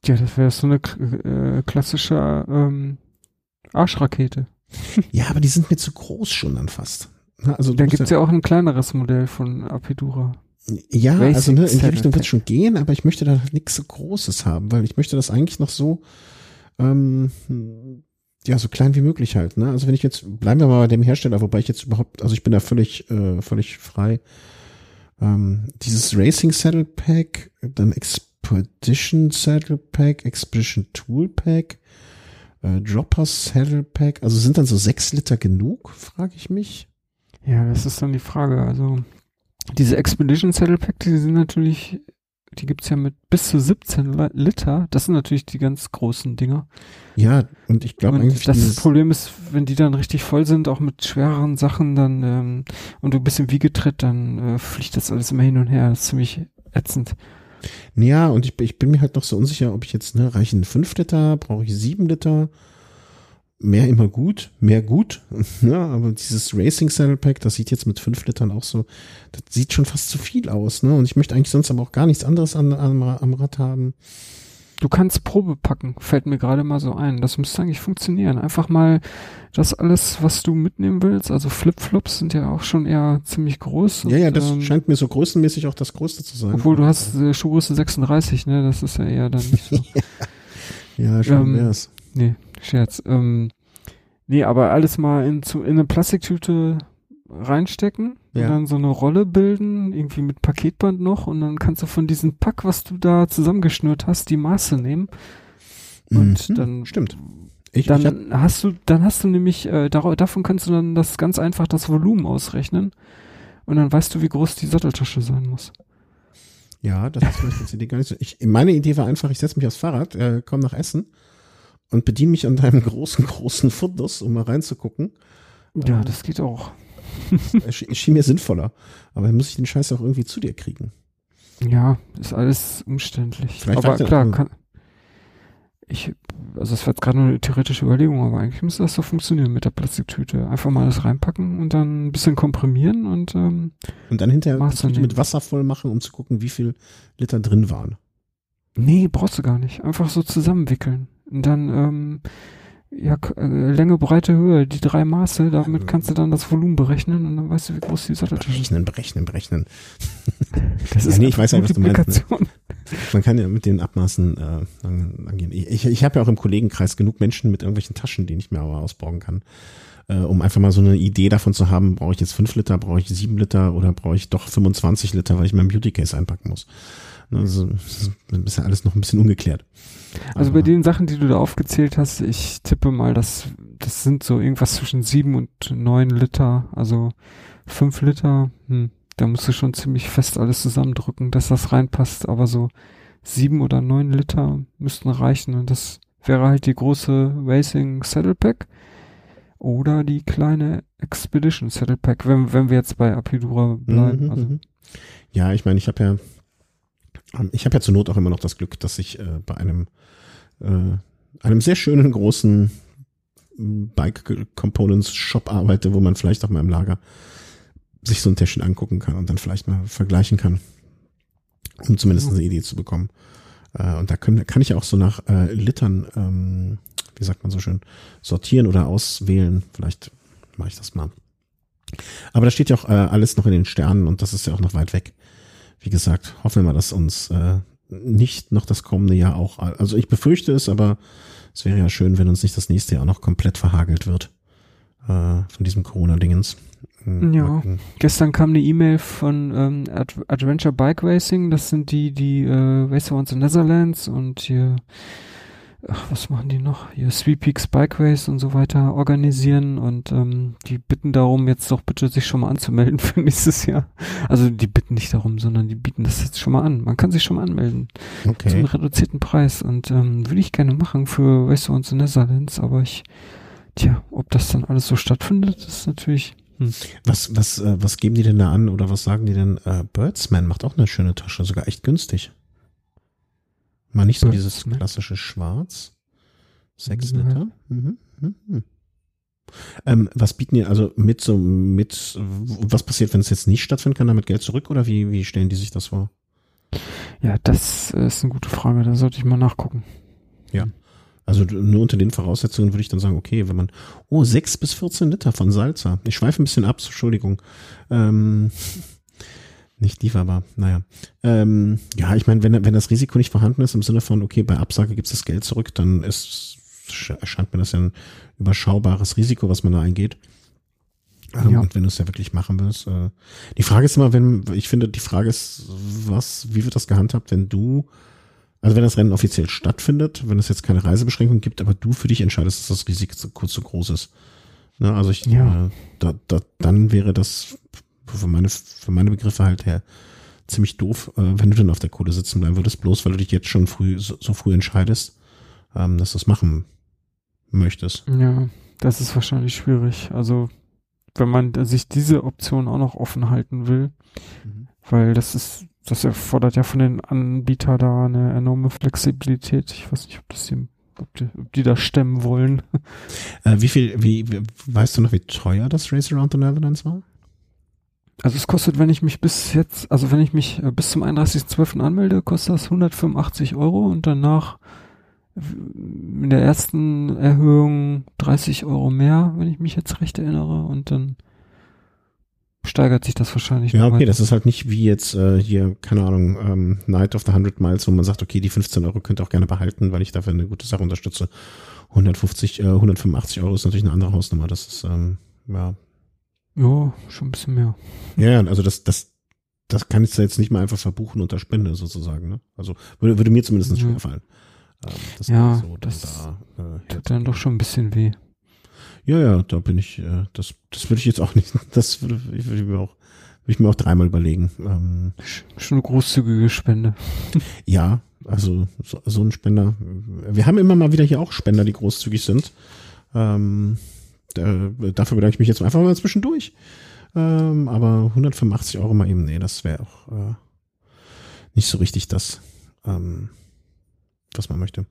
Ja, das wäre so eine äh, klassische ähm, Arschrakete. ja, aber die sind mir zu groß schon dann fast. Also da gibt's ja, ja auch ein kleineres Modell von Apidura. Ja, Racing also ne, in die Richtung wird schon gehen, aber ich möchte da nichts so Großes haben, weil ich möchte das eigentlich noch so ähm, ja, so klein wie möglich halt. Ne? Also wenn ich jetzt, bleiben wir mal bei dem Hersteller, wobei ich jetzt überhaupt, also ich bin da völlig, äh, völlig frei. Ähm, dieses Racing Saddle Pack, dann Expedition Saddle Pack, Expedition Tool Pack, äh, Dropper Saddle Pack, also sind dann so sechs Liter genug, frage ich mich. Ja, das ist dann die Frage. Also diese Expedition Saddle Pack, die sind natürlich die gibt's ja mit bis zu 17 Liter. Das sind natürlich die ganz großen Dinger. Ja, und ich glaube eigentlich. Das Problem ist, wenn die dann richtig voll sind, auch mit schwereren Sachen, dann ähm, und du bist im Wiegetritt, dann äh, fliegt das alles immer hin und her. Das ist ziemlich ätzend. Ja, und ich, ich bin mir halt noch so unsicher, ob ich jetzt, ne, reichen 5 Liter, brauche ich 7 Liter? Mehr immer gut, mehr gut. Ja, aber dieses Racing Saddle Pack, das sieht jetzt mit fünf Litern auch so, das sieht schon fast zu viel aus. Ne? Und ich möchte eigentlich sonst aber auch gar nichts anderes an, an, am Rad haben. Du kannst Probe packen, fällt mir gerade mal so ein. Das müsste eigentlich funktionieren. Einfach mal das alles, was du mitnehmen willst. Also Flipflops sind ja auch schon eher ziemlich groß. Ja, ja, das ähm, scheint mir so größenmäßig auch das Größte zu sein. Obwohl du hast äh, Schuhgröße 36, ne? Das ist ja eher dann nicht so. ja, schon ähm, wär's. Nee, Scherz. Ähm, nee, aber alles mal in, zu, in eine Plastiktüte reinstecken ja. und dann so eine Rolle bilden, irgendwie mit Paketband noch und dann kannst du von diesem Pack, was du da zusammengeschnürt hast, die Maße nehmen. Und mhm, dann stimmt. Ich, dann ich hab, hast du, dann hast du nämlich, äh, davon kannst du dann das ganz einfach das Volumen ausrechnen und dann weißt du, wie groß die Satteltasche sein muss. Ja, das ist vielleicht jetzt Idee gar nicht so. Ich, meine Idee war einfach, ich setze mich aufs Fahrrad, äh, komme nach Essen und bediene mich an deinem großen, großen Fundus, um mal reinzugucken. Ja, ähm, das geht auch. es schien mir sinnvoller. Aber dann muss ich den Scheiß auch irgendwie zu dir kriegen. Ja, ist alles umständlich. Vielleicht aber klar, kann, ich, also das war jetzt gerade nur eine theoretische Überlegung, aber eigentlich müsste das so funktionieren mit der Plastiktüte. Einfach mal alles reinpacken und dann ein bisschen komprimieren und ähm, und dann hinterher mit Wasser voll machen, um zu gucken, wie viel Liter drin waren. Nee, brauchst du gar nicht. Einfach so zusammenwickeln. Und dann, ähm, ja, äh, Länge, Breite, Höhe, die drei Maße, damit kannst du dann das Volumen berechnen und dann weißt du, wie groß die Satteltasche ist. Berechnen, berechnen, berechnen. Das ist ja, nee, ich weiß ja, was du meinst. Ne? Man kann ja mit den Abmaßen äh, angehen. Ich, ich habe ja auch im Kollegenkreis genug Menschen mit irgendwelchen Taschen, die ich mir aber ausbauen kann. Äh, um einfach mal so eine Idee davon zu haben, brauche ich jetzt fünf Liter, brauche ich sieben Liter oder brauche ich doch 25 Liter, weil ich mein Beauty Case einpacken muss. Also, das ist ja alles noch ein bisschen ungeklärt. Also bei den Sachen, die du da aufgezählt hast, ich tippe mal, dass das sind so irgendwas zwischen sieben und neun Liter, also fünf Liter, hm, da musst du schon ziemlich fest alles zusammendrücken, dass das reinpasst, aber so sieben oder neun Liter müssten reichen und das wäre halt die große Racing Saddle Pack oder die kleine Expedition Saddle Pack, wenn, wenn wir jetzt bei Apidura bleiben. Mhm, also. Mhm. Ja, ich meine, ich habe ja ich habe ja zur Not auch immer noch das Glück, dass ich äh, bei einem, äh, einem sehr schönen großen Bike Components Shop arbeite, wo man vielleicht auch mal im Lager sich so ein Täschchen angucken kann und dann vielleicht mal vergleichen kann, um zumindest eine Idee zu bekommen. Äh, und da können, kann ich auch so nach äh, Litern, ähm, wie sagt man so schön, sortieren oder auswählen. Vielleicht mache ich das mal. Aber da steht ja auch äh, alles noch in den Sternen und das ist ja auch noch weit weg. Wie gesagt, hoffen wir mal, dass uns äh, nicht noch das kommende Jahr auch, also ich befürchte es, aber es wäre ja schön, wenn uns nicht das nächste Jahr noch komplett verhagelt wird äh, von diesem Corona-Dingens. Hm, ja, gestern kam eine E-Mail von ähm, Ad Adventure Bike Racing, das sind die, die äh, Race Around the Netherlands und hier ach, was machen die noch? Hier Three Peaks Bike Race und so weiter organisieren und ähm, die bitten darum, jetzt doch bitte sich schon mal anzumelden für nächstes Jahr. Also die bitten nicht darum, sondern die bieten das jetzt schon mal an. Man kann sich schon mal anmelden. Okay. Zum reduzierten Preis. Und ähm, würde ich gerne machen für Race Around the Netherlands, aber ich, tja, ob das dann alles so stattfindet, ist natürlich. Hm. Was, was, äh, was geben die denn da an oder was sagen die denn? Äh, Birdsman macht auch eine schöne Tasche, sogar echt günstig. Mal nicht so dieses klassische Schwarz. Sechs mhm. Liter. Mhm. Mhm. Ähm, was bieten die also mit so mit was passiert, wenn es jetzt nicht stattfinden kann, damit Geld zurück oder wie, wie stellen die sich das vor? Ja, das ist eine gute Frage, da sollte ich mal nachgucken. Ja. Also nur unter den Voraussetzungen würde ich dann sagen, okay, wenn man, oh, sechs bis 14 Liter von Salza. Ich schweife ein bisschen ab, Entschuldigung. Ähm, nicht lieferbar, naja. Ähm, ja, ich meine, wenn, wenn das Risiko nicht vorhanden ist, im Sinne von, okay, bei Absage gibt es das Geld zurück, dann ist, erscheint mir das ja ein überschaubares Risiko, was man da eingeht. Ähm, ja. Und wenn du es ja wirklich machen willst. Äh, die Frage ist immer, wenn, ich finde, die Frage ist, was, wie wird das gehandhabt, wenn du, also wenn das Rennen offiziell stattfindet, wenn es jetzt keine Reisebeschränkung gibt, aber du für dich entscheidest, dass das Risiko zu, zu groß ist. Ne, also ich, ja. äh, da, da, dann wäre das für meine, für meine Begriffe halt her ziemlich doof, äh, wenn du dann auf der Kohle sitzen bleiben würdest, bloß weil du dich jetzt schon früh, so, so früh entscheidest, ähm, dass du es machen möchtest. Ja, das ist wahrscheinlich schwierig. Also, wenn man sich diese Option auch noch offen halten will, mhm. weil das ist, das erfordert ja von den Anbietern da eine enorme Flexibilität. Ich weiß nicht, ob das die, ob die, ob die das stemmen wollen. Äh, wie viel, wie, weißt du noch, wie teuer das Race Around the Netherlands war? Also es kostet, wenn ich mich bis jetzt, also wenn ich mich äh, bis zum 31.12. anmelde, kostet das 185 Euro und danach in der ersten Erhöhung 30 Euro mehr, wenn ich mich jetzt recht erinnere und dann steigert sich das wahrscheinlich. Ja, okay, das ist halt nicht wie jetzt äh, hier, keine Ahnung, ähm, Night of the 100 Miles, wo man sagt, okay, die 15 Euro könnt ihr auch gerne behalten, weil ich dafür eine gute Sache unterstütze. 150, äh, 185 Euro ist natürlich eine andere Hausnummer. Das ist, ähm, ja, ja, schon ein bisschen mehr. Ja, also das, das, das kann ich jetzt nicht mal einfach verbuchen unter Spende sozusagen. Ne? Also würde, würde mir zumindest nicht mhm. schwerfallen. Ähm, das ja, so das da, äh, tut dann doch schon ein bisschen weh. Ja, ja, da bin ich, äh, das, das würde ich jetzt auch nicht, das würde, ich würde mir auch, würde ich mir auch dreimal überlegen. Ähm, schon eine großzügige Spende. ja, also so, so ein Spender. Wir haben immer mal wieder hier auch Spender, die großzügig sind. Ähm, äh, dafür bedanke ich mich jetzt einfach mal zwischendurch. Ähm, aber 185 Euro mal eben, nee, das wäre auch äh, nicht so richtig das, ähm, was man möchte.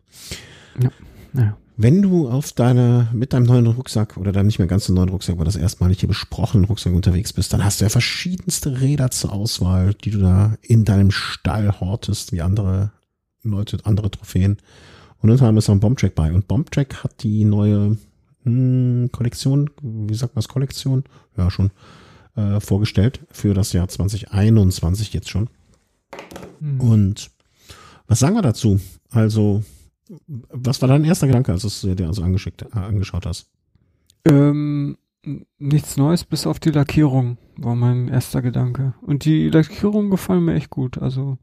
Ja. ja. Wenn du auf deine, mit deinem neuen Rucksack oder deinem nicht mehr ganz so neuen Rucksack, aber das erstmalig hier besprochenen Rucksack unterwegs bist, dann hast du ja verschiedenste Räder zur Auswahl, die du da in deinem Stall hortest, wie andere Leute, andere Trophäen. Und dann haben wir auch ein Bombtrack bei. Und Bombtrack hat die neue hm, Kollektion, wie sagt man das, Kollektion? Ja, schon äh, vorgestellt für das Jahr 2021 jetzt schon. Mhm. Und was sagen wir dazu? Also, was war dein erster Gedanke, als du es dir also angeschickt, äh, angeschaut hast? Ähm, nichts Neues, bis auf die Lackierung war mein erster Gedanke. Und die Lackierung gefallen mir echt gut. Also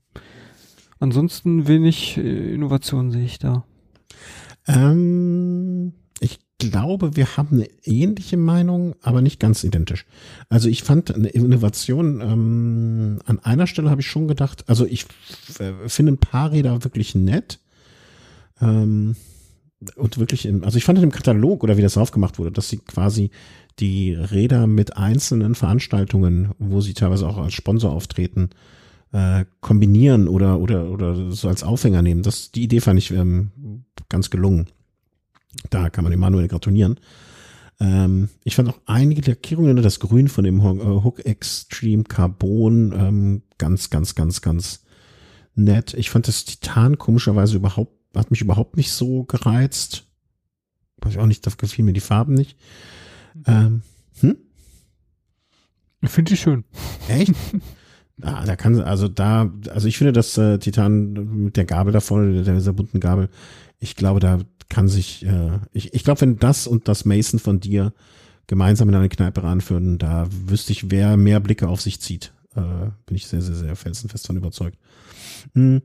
ansonsten wenig äh, Innovation sehe ich da. Ähm, glaube, wir haben eine ähnliche Meinung, aber nicht ganz identisch. Also ich fand eine Innovation, ähm, an einer Stelle habe ich schon gedacht, also ich finde ein paar Räder wirklich nett. Ähm, und wirklich, im, also ich fand in dem Katalog oder wie das aufgemacht wurde, dass sie quasi die Räder mit einzelnen Veranstaltungen, wo sie teilweise auch als Sponsor auftreten, äh, kombinieren oder oder oder so als Aufhänger nehmen. Das die Idee fand ich ähm, ganz gelungen. Da kann man Emanuel gratulieren. Ähm, ich fand auch einige Lackierungen, das Grün von dem Hook Extreme Carbon, ähm, ganz, ganz, ganz, ganz nett. Ich fand das Titan komischerweise überhaupt, hat mich überhaupt nicht so gereizt. Weiß ich auch nicht, da gefiel mir die Farben nicht. Ähm, hm? Finde ich schön. Echt? Ah, da kann, also da, also ich finde das äh, Titan mit der Gabel da vorne, der, dieser bunten Gabel, ich glaube, da kann sich, äh, ich, ich glaube, wenn das und das Mason von dir gemeinsam in eine Kneipe ranführen, da wüsste ich, wer mehr Blicke auf sich zieht. Äh, bin ich sehr, sehr, sehr felsenfest von überzeugt. Hm,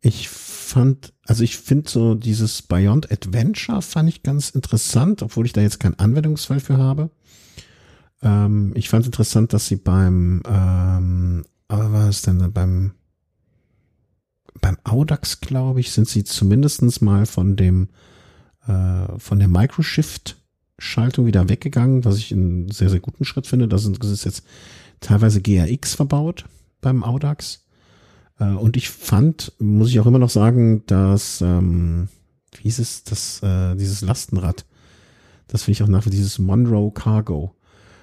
ich fand, also ich finde so dieses Beyond Adventure fand ich ganz interessant, obwohl ich da jetzt keinen Anwendungsfall für habe. Ähm, ich fand interessant, dass sie beim, ähm, aber was ist denn beim, beim Audax, glaube ich, sind sie zumindestens mal von dem, äh, von der Microshift-Schaltung wieder weggegangen, was ich einen sehr, sehr guten Schritt finde. Das ist jetzt teilweise GRX verbaut beim Audax. Äh, und ich fand, muss ich auch immer noch sagen, dass, ähm, wie ist es, das, äh, dieses Lastenrad, das finde ich auch nach wie dieses Monroe Cargo.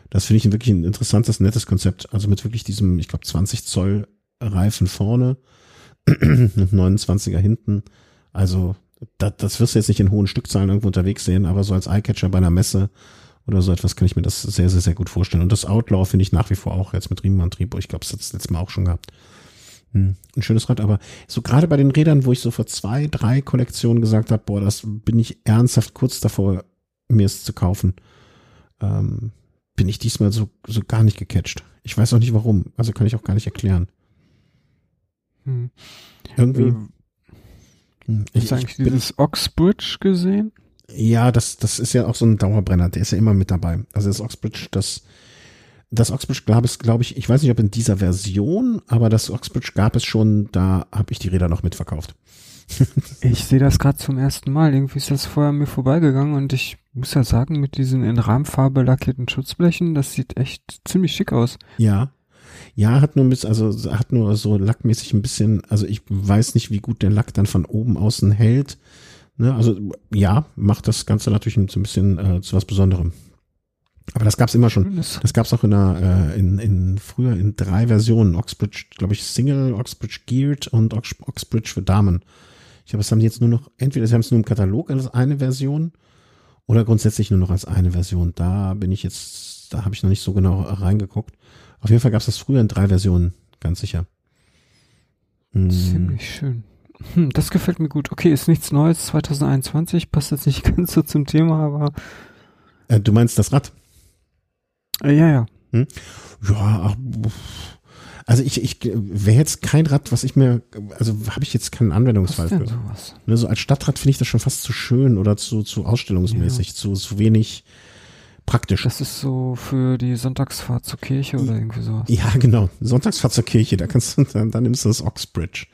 Das finde ich wirklich ein interessantes, nettes Konzept. Also mit wirklich diesem, ich glaube, 20 Zoll Reifen vorne und 29er hinten. Also das, das wirst du jetzt nicht in hohen Stückzahlen irgendwo unterwegs sehen, aber so als Eyecatcher bei einer Messe oder so etwas kann ich mir das sehr, sehr, sehr gut vorstellen. Und das Outlaw finde ich nach wie vor auch jetzt mit Riemenantrieb. Ich glaube, das hat das letzte Mal auch schon gehabt. Hm, ein schönes Rad, aber so gerade bei den Rädern, wo ich so vor zwei, drei Kollektionen gesagt habe, boah, das bin ich ernsthaft kurz davor, mir es zu kaufen. Ähm, bin ich diesmal so, so gar nicht gecatcht. Ich weiß auch nicht warum. Also kann ich auch gar nicht erklären. Hm. Irgendwie. Ähm, ich, Hast du eigentlich dieses Oxbridge gesehen? Ja, das, das ist ja auch so ein Dauerbrenner. Der ist ja immer mit dabei. Also das Oxbridge, das, das Oxbridge gab es, glaube ich, ich weiß nicht, ob in dieser Version, aber das Oxbridge gab es schon, da habe ich die Räder noch mitverkauft. Ich sehe das gerade zum ersten Mal. Irgendwie ist das vorher mir vorbeigegangen und ich muss ja sagen, mit diesen in Rahmfarbe lackierten Schutzblechen, das sieht echt ziemlich schick aus. Ja. Ja, hat nur ein bisschen, also hat nur so lackmäßig ein bisschen, also ich weiß nicht, wie gut der Lack dann von oben außen hält. Ne, also ja, macht das Ganze natürlich so ein bisschen äh, zu was Besonderem. Aber das gab's immer schon. Das gab's auch in einer, äh, in, in früher in drei Versionen. Oxbridge, glaube ich, Single, Oxbridge Geared und Ox Oxbridge für Damen. Ich glaube, das haben die jetzt nur noch, entweder sie haben es nur im Katalog als eine Version oder grundsätzlich nur noch als eine Version. Da bin ich jetzt, da habe ich noch nicht so genau reingeguckt. Auf jeden Fall gab es das früher in drei Versionen, ganz sicher. Hm. Ziemlich schön. Hm, das gefällt mir gut. Okay, ist nichts Neues, 2021, passt jetzt nicht ganz so zum Thema, aber. Äh, du meinst das Rad? Äh, ja, ja. Hm? Ja, ach, also ich, ich wäre jetzt kein Rad, was ich mir, also habe ich jetzt keinen Anwendungsfall für. Sowas? Ne, so als Stadtrad finde ich das schon fast zu schön oder zu, zu ausstellungsmäßig, ja. zu, zu wenig praktisch. Das ist so für die Sonntagsfahrt zur Kirche oder irgendwie sowas. Ja, genau. Sonntagsfahrt zur Kirche, da kannst du, dann, dann nimmst du das Oxbridge.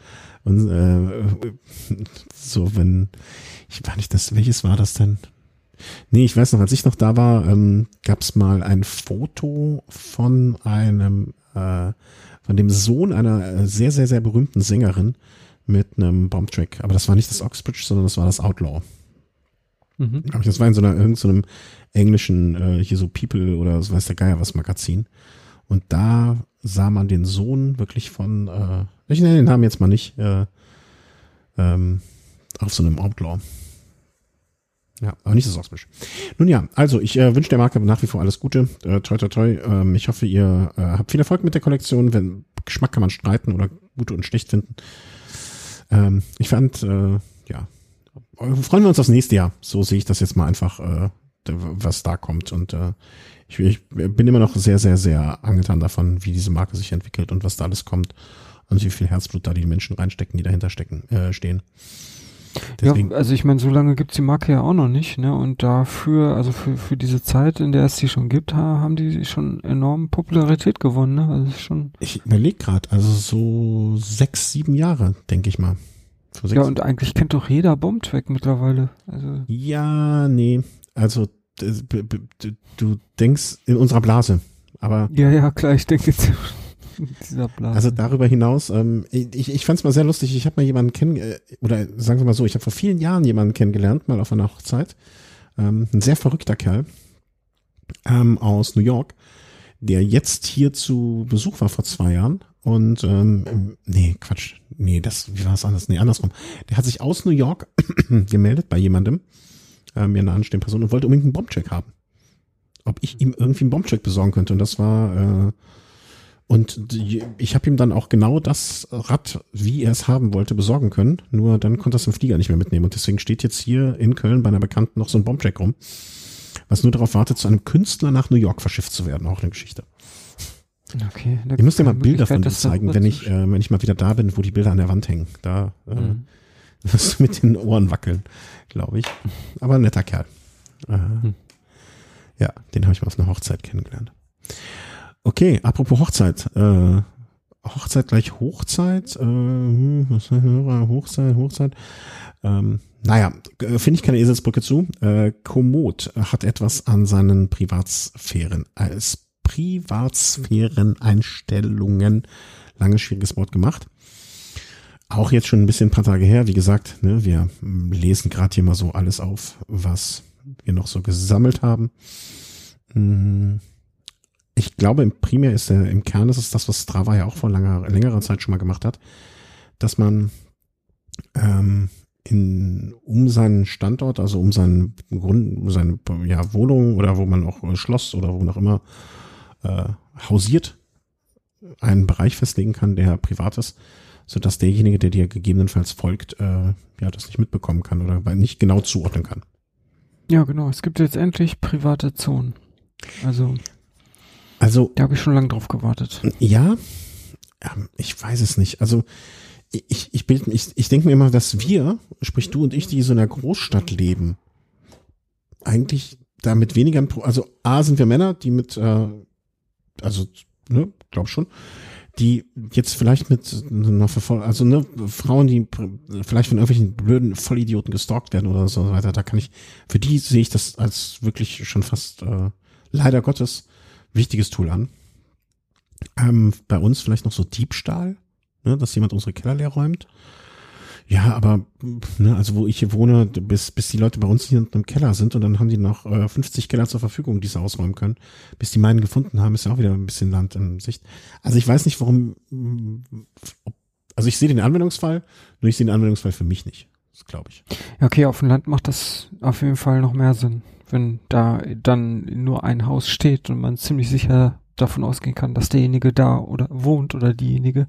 Und äh, so, wenn, ich war nicht das, welches war das denn? Nee, ich weiß noch, als ich noch da war, ähm, gab es mal ein Foto von einem äh, von dem Sohn einer äh, sehr, sehr, sehr berühmten Sängerin mit einem Bombtrack. Aber das war nicht das Oxbridge, sondern das war das Outlaw. Mhm. Das war in so einer, irgendeinem so englischen, äh, hier so People oder so weiß der Geier was Magazin. Und da sah man den Sohn wirklich von, äh, ich nenne den Namen jetzt mal nicht, äh, ähm, auf so einem Outlaw. Ja, aber nicht das Oxbridge. Nun ja, also ich äh, wünsche der Marke nach wie vor alles Gute. Äh, toi, toi, toi. Ähm, ich hoffe, ihr äh, habt viel Erfolg mit der Kollektion. Wenn Geschmack kann man streiten oder gut und schlecht finden. Ähm, ich fand, äh, ja, freuen wir uns aufs nächste Jahr. So sehe ich das jetzt mal einfach, äh, was da kommt. Und äh, ich, ich bin immer noch sehr, sehr, sehr angetan davon, wie diese Marke sich entwickelt und was da alles kommt und wie viel Herzblut da die Menschen reinstecken, die dahinter stecken, äh, stehen. Deswegen. Ja, also ich meine, so lange gibt's die Marke ja auch noch nicht, ne? Und dafür, also für, für diese Zeit, in der es die schon gibt, haben die schon enorm Popularität gewonnen, ne? Also schon. Ich überlege gerade, also so sechs, sieben Jahre, denke ich mal. ja, und eigentlich kennt doch jeder Bombtrack mittlerweile. Also. Ja, nee. Also du denkst in unserer Blase. Aber ja, ja, klar, ich denke jetzt dieser Blase. Also darüber hinaus, ähm, ich, ich fand es mal sehr lustig. Ich habe mal jemanden kennen, äh, oder sagen wir mal so, ich habe vor vielen Jahren jemanden kennengelernt, mal auf einer Hochzeit. Ähm, ein sehr verrückter Kerl ähm, aus New York, der jetzt hier zu Besuch war vor zwei Jahren und ähm, nee, Quatsch, nee, das, wie war es anders? Nee, andersrum. Der hat sich aus New York gemeldet bei jemandem, äh, mir eine anstehende Person und wollte unbedingt einen Bombcheck haben. Ob ich ihm irgendwie einen Bombcheck besorgen könnte. Und das war äh, und die, ich habe ihm dann auch genau das Rad, wie er es haben wollte, besorgen können. Nur dann konnte er es im Flieger nicht mehr mitnehmen. Und deswegen steht jetzt hier in Köln bei einer Bekannten noch so ein Bombcheck rum, was nur darauf wartet, zu einem Künstler nach New York verschifft zu werden. Auch eine Geschichte. Okay. Ich muss dir mal Bilder von dir zeigen, wenn ich, äh, wenn ich mal wieder da bin, wo die Bilder an der Wand hängen. Da äh, mhm. wirst du mit den Ohren wackeln, glaube ich. Aber ein netter Kerl. Äh, mhm. Ja, den habe ich mal auf einer Hochzeit kennengelernt. Okay, apropos Hochzeit. Äh, Hochzeit gleich Hochzeit. Äh, hm, Hochzeit, Hochzeit. Ähm, naja, äh, finde ich keine Eselsbrücke zu. Äh, Komoot hat etwas an seinen Privatsphären, als Privatsphären-Einstellungen, lange schwieriges Wort gemacht. Auch jetzt schon ein bisschen ein paar Tage her. Wie gesagt, ne, wir lesen gerade hier mal so alles auf, was wir noch so gesammelt haben. Hm ich glaube, im primär ist der, im Kern ist es das, was Strava ja auch vor langer, längerer Zeit schon mal gemacht hat, dass man ähm, in, um seinen Standort, also um seinen Grund, seine ja, Wohnung oder wo man auch Schloss oder wo auch immer äh, hausiert, einen Bereich festlegen kann, der privat ist, so dass derjenige, der dir gegebenenfalls folgt, äh, ja, das nicht mitbekommen kann oder nicht genau zuordnen kann. Ja, genau. Es gibt jetzt endlich private Zonen. Also also. Da habe ich schon lange drauf gewartet. Ja, ähm, ich weiß es nicht. Also ich, ich, bild, ich, ich denke mir immer, dass wir, sprich du und ich, die so in einer Großstadt leben, eigentlich damit weniger, also A sind wir Männer, die mit, äh, also, ne, glaub schon, die jetzt vielleicht mit einer Verfolgung, also ne, Frauen, die vielleicht von irgendwelchen blöden Vollidioten gestalkt werden oder so weiter, da kann ich, für die sehe ich das als wirklich schon fast äh, leider Gottes wichtiges Tool an. Ähm, bei uns vielleicht noch so Diebstahl, ne, dass jemand unsere Keller leer räumt. Ja, aber ne, also wo ich hier wohne, bis, bis die Leute bei uns hier im Keller sind und dann haben die noch äh, 50 Keller zur Verfügung, die sie ausräumen können. Bis die meinen gefunden haben, ist ja auch wieder ein bisschen Land in Sicht. Also ich weiß nicht, warum. Also ich sehe den Anwendungsfall, nur ich sehe den Anwendungsfall für mich nicht. Das glaube ich. Okay, auf dem Land macht das auf jeden Fall noch mehr Sinn wenn da dann nur ein Haus steht und man ziemlich sicher davon ausgehen kann, dass derjenige da oder wohnt oder diejenige.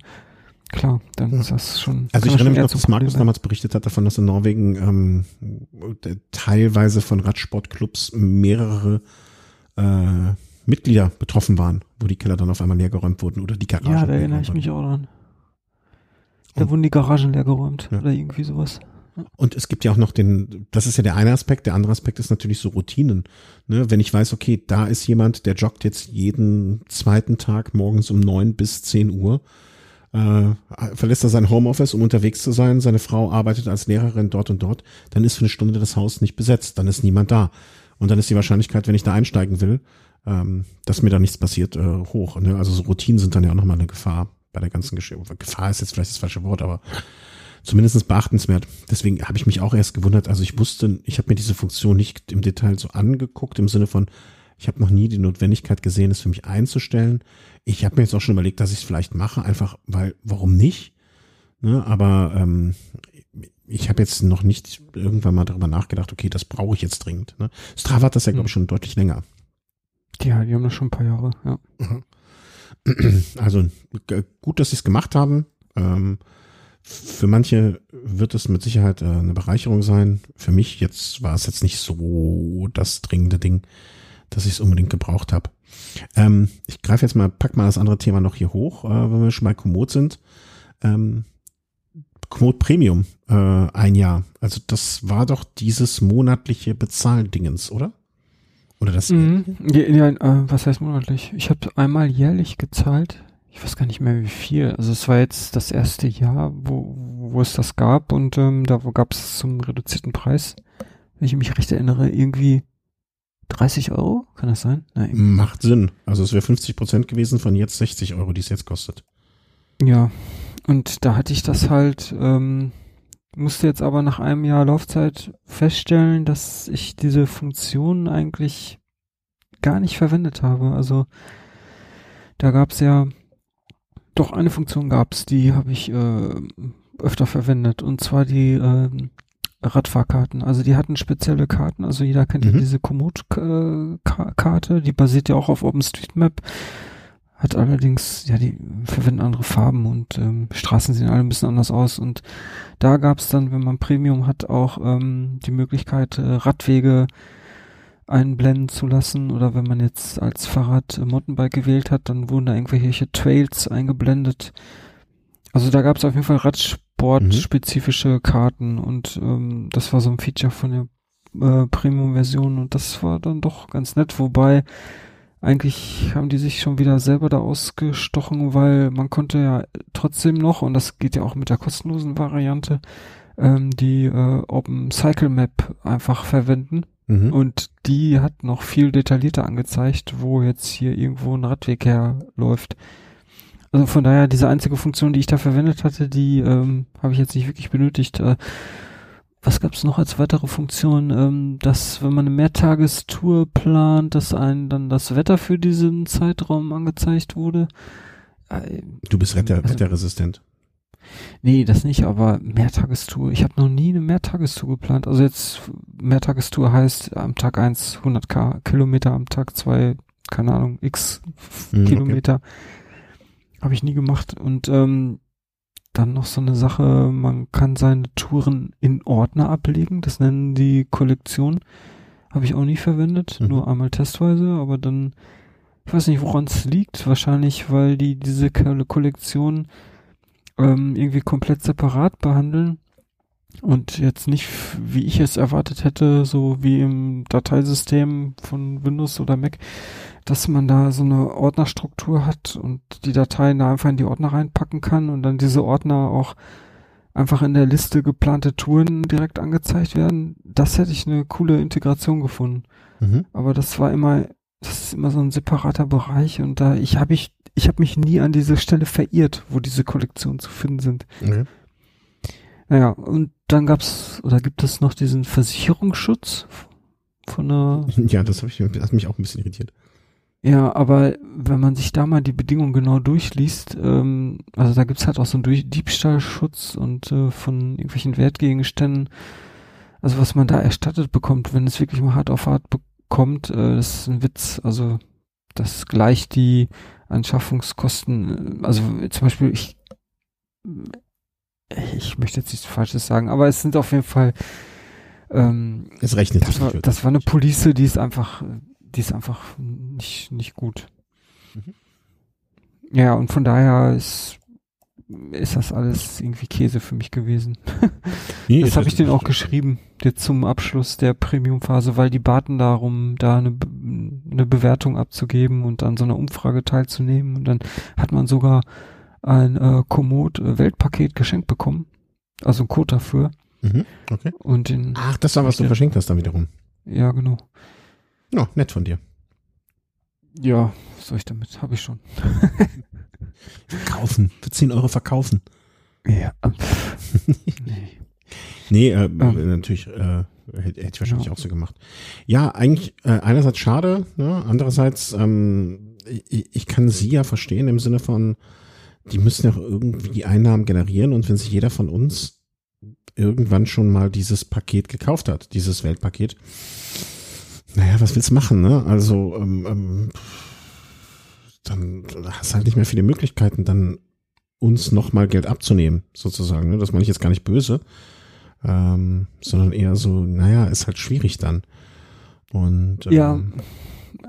Klar, dann ist das schon. Also ich erinnere mich noch, dass Markus damals berichtet hat davon, dass in Norwegen ähm, teilweise von Radsportclubs mehrere äh, Mitglieder betroffen waren, wo die Keller dann auf einmal leergeräumt wurden oder die Garagen. Ja, da erinnere ich mich auch dran. Da und, wurden die Garagen leergeräumt ja. oder irgendwie sowas. Und es gibt ja auch noch den, das ist ja der eine Aspekt, der andere Aspekt ist natürlich so Routinen. Ne? Wenn ich weiß, okay, da ist jemand, der joggt jetzt jeden zweiten Tag morgens um neun bis zehn Uhr, äh, verlässt er sein Homeoffice, um unterwegs zu sein, seine Frau arbeitet als Lehrerin dort und dort, dann ist für eine Stunde das Haus nicht besetzt, dann ist niemand da. Und dann ist die Wahrscheinlichkeit, wenn ich da einsteigen will, ähm, dass mir da nichts passiert, äh, hoch. Ne? Also so Routinen sind dann ja auch nochmal eine Gefahr bei der ganzen Geschichte. Gefahr ist jetzt vielleicht das falsche Wort, aber zumindest beachtenswert. Deswegen habe ich mich auch erst gewundert. Also ich wusste, ich habe mir diese Funktion nicht im Detail so angeguckt, im Sinne von, ich habe noch nie die Notwendigkeit gesehen, es für mich einzustellen. Ich habe mir jetzt auch schon überlegt, dass ich es vielleicht mache, einfach weil, warum nicht? Ne, aber ähm, ich habe jetzt noch nicht irgendwann mal darüber nachgedacht, okay, das brauche ich jetzt dringend. Ne? Strava hat das ja, glaube ich, schon deutlich länger. Ja, die haben das schon ein paar Jahre, ja. Also gut, dass sie es gemacht haben. Ähm, für manche wird es mit Sicherheit äh, eine Bereicherung sein. Für mich jetzt war es jetzt nicht so das dringende Ding, dass ich es unbedingt gebraucht habe. Ähm, ich greife jetzt mal, pack mal das andere Thema noch hier hoch, äh, wenn wir schon bei Komoot sind. Ähm, Komoot Premium äh, ein Jahr. Also das war doch dieses monatliche Bezahldingens, oder? Oder das? Mhm. Ja, ja äh, was heißt monatlich? Ich habe einmal jährlich gezahlt ich weiß gar nicht mehr wie viel. Also es war jetzt das erste Jahr, wo, wo es das gab und ähm, da gab es zum reduzierten Preis, wenn ich mich recht erinnere, irgendwie 30 Euro, kann das sein? Nein. Macht Sinn. Also es wäre 50 Prozent gewesen von jetzt 60 Euro, die es jetzt kostet. Ja, und da hatte ich das halt, ähm, musste jetzt aber nach einem Jahr Laufzeit feststellen, dass ich diese Funktion eigentlich gar nicht verwendet habe. Also da gab es ja doch eine Funktion gab's, die habe ich äh, öfter verwendet. Und zwar die äh, Radfahrkarten. Also die hatten spezielle Karten, also jeder kennt mhm. diese Komoot-Karte, die basiert ja auch auf OpenStreetMap, hat allerdings, ja, die verwenden andere Farben und ähm, Straßen sehen alle ein bisschen anders aus. Und da gab's dann, wenn man Premium hat, auch ähm, die Möglichkeit, äh, Radwege einblenden zu lassen oder wenn man jetzt als Fahrrad Mountainbike gewählt hat, dann wurden da irgendwelche Trails eingeblendet. Also da gab es auf jeden Fall Radsport-spezifische mhm. Karten und ähm, das war so ein Feature von der äh, Premium-Version und das war dann doch ganz nett, wobei eigentlich haben die sich schon wieder selber da ausgestochen, weil man konnte ja trotzdem noch, und das geht ja auch mit der kostenlosen Variante, ähm, die äh, Open Cycle Map einfach verwenden. Mhm. Und die hat noch viel detaillierter angezeigt, wo jetzt hier irgendwo ein Radweg herläuft. Also von daher, diese einzige Funktion, die ich da verwendet hatte, die ähm, habe ich jetzt nicht wirklich benötigt. Äh, was gab es noch als weitere Funktion? Ähm, dass, wenn man eine Mehrtagestour plant, dass einem dann das Wetter für diesen Zeitraum angezeigt wurde. Äh, du bist wetter, also, wetterresistent. Nee, das nicht, aber Mehrtagestour. Ich habe noch nie eine Mehrtagestour geplant. Also jetzt Mehrtagestour heißt am Tag eins 100 K Kilometer, am Tag zwei keine Ahnung, x mhm, Kilometer. Okay. Habe ich nie gemacht. Und ähm, dann noch so eine Sache, man kann seine Touren in Ordner ablegen. Das nennen die Kollektion. Habe ich auch nie verwendet, mhm. nur einmal testweise, aber dann, ich weiß nicht, woran es liegt. Wahrscheinlich, weil die diese Kollektion ähm, irgendwie komplett separat behandeln und jetzt nicht, wie ich es erwartet hätte, so wie im Dateisystem von Windows oder Mac, dass man da so eine Ordnerstruktur hat und die Dateien da einfach in die Ordner reinpacken kann und dann diese Ordner auch einfach in der Liste geplante Touren direkt angezeigt werden. Das hätte ich eine coole Integration gefunden. Mhm. Aber das war immer, das ist immer so ein separater Bereich und da ich habe ich ich habe mich nie an diese Stelle verirrt, wo diese Kollektionen zu finden sind. Okay. Naja, und dann gab's oder gibt es noch diesen Versicherungsschutz von einer. Ja, das, hab ich, das hat mich auch ein bisschen irritiert. Ja, aber wenn man sich da mal die Bedingungen genau durchliest, ähm, also da gibt's halt auch so einen Durch Diebstahlschutz und äh, von irgendwelchen Wertgegenständen, also was man da erstattet bekommt, wenn es wirklich mal hart auf hart bekommt, äh, das ist ein Witz. Also das gleicht die Anschaffungskosten, also zum Beispiel, ich, ich möchte jetzt nichts Falsches sagen, aber es sind auf jeden Fall, ähm, es rechnet das, war, das war eine Police, die ist einfach, die ist einfach nicht, nicht gut. Mhm. Ja, und von daher ist, ist das alles irgendwie Käse für mich gewesen. Nee, das habe ich denen auch geschrieben, jetzt zum Abschluss der Premium-Phase, weil die baten darum, da eine, eine Bewertung abzugeben und an so einer Umfrage teilzunehmen. Und dann hat man sogar ein äh, Komoot-Weltpaket geschenkt bekommen. Also ein Code dafür. Mhm, okay. Und den, Ach, das war, was du der, verschenkt hast dann wiederum. Ja, genau. Ja, nett von dir. Ja, was soll ich damit? Habe ich schon. Verkaufen. Für 10 Euro verkaufen. Ja. nee. Nee, äh, ja. natürlich äh, hätte, hätte ich wahrscheinlich ja. auch so gemacht. Ja, eigentlich äh, einerseits schade, ne? andererseits ähm, ich, ich kann sie ja verstehen im Sinne von, die müssen ja irgendwie die Einnahmen generieren und wenn sich jeder von uns irgendwann schon mal dieses Paket gekauft hat, dieses Weltpaket, naja, was willst du machen, ne? Also ähm, ähm, dann hast du halt nicht mehr viele Möglichkeiten, dann uns nochmal Geld abzunehmen, sozusagen. Ne? Das meine ich jetzt gar nicht böse, ähm, sondern eher so, naja, ist halt schwierig dann. Und ähm, ja,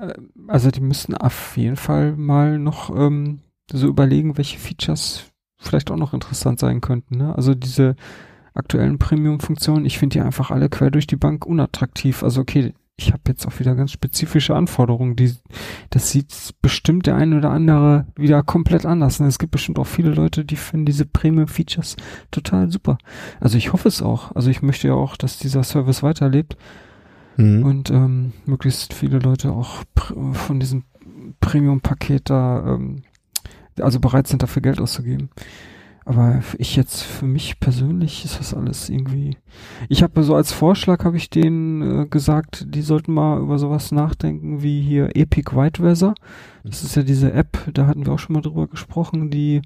äh, also die müssen auf jeden Fall mal noch ähm, so überlegen, welche Features vielleicht auch noch interessant sein könnten. Ne? Also diese aktuellen Premium-Funktionen, ich finde die einfach alle quer durch die Bank unattraktiv. Also okay, ich habe jetzt auch wieder ganz spezifische Anforderungen. Die, das sieht bestimmt der eine oder andere wieder komplett anders. Ne? Es gibt bestimmt auch viele Leute, die finden diese Premium-Features total super. Also ich hoffe es auch. Also ich möchte ja auch, dass dieser Service weiterlebt mhm. und ähm, möglichst viele Leute auch von diesem Premium-Paket da, ähm, also bereit sind, dafür Geld auszugeben. Aber ich jetzt, für mich persönlich ist das alles irgendwie. Ich habe so als Vorschlag, habe ich denen äh, gesagt, die sollten mal über sowas nachdenken wie hier Epic White Weather. Das ist ja diese App, da hatten wir auch schon mal drüber gesprochen, die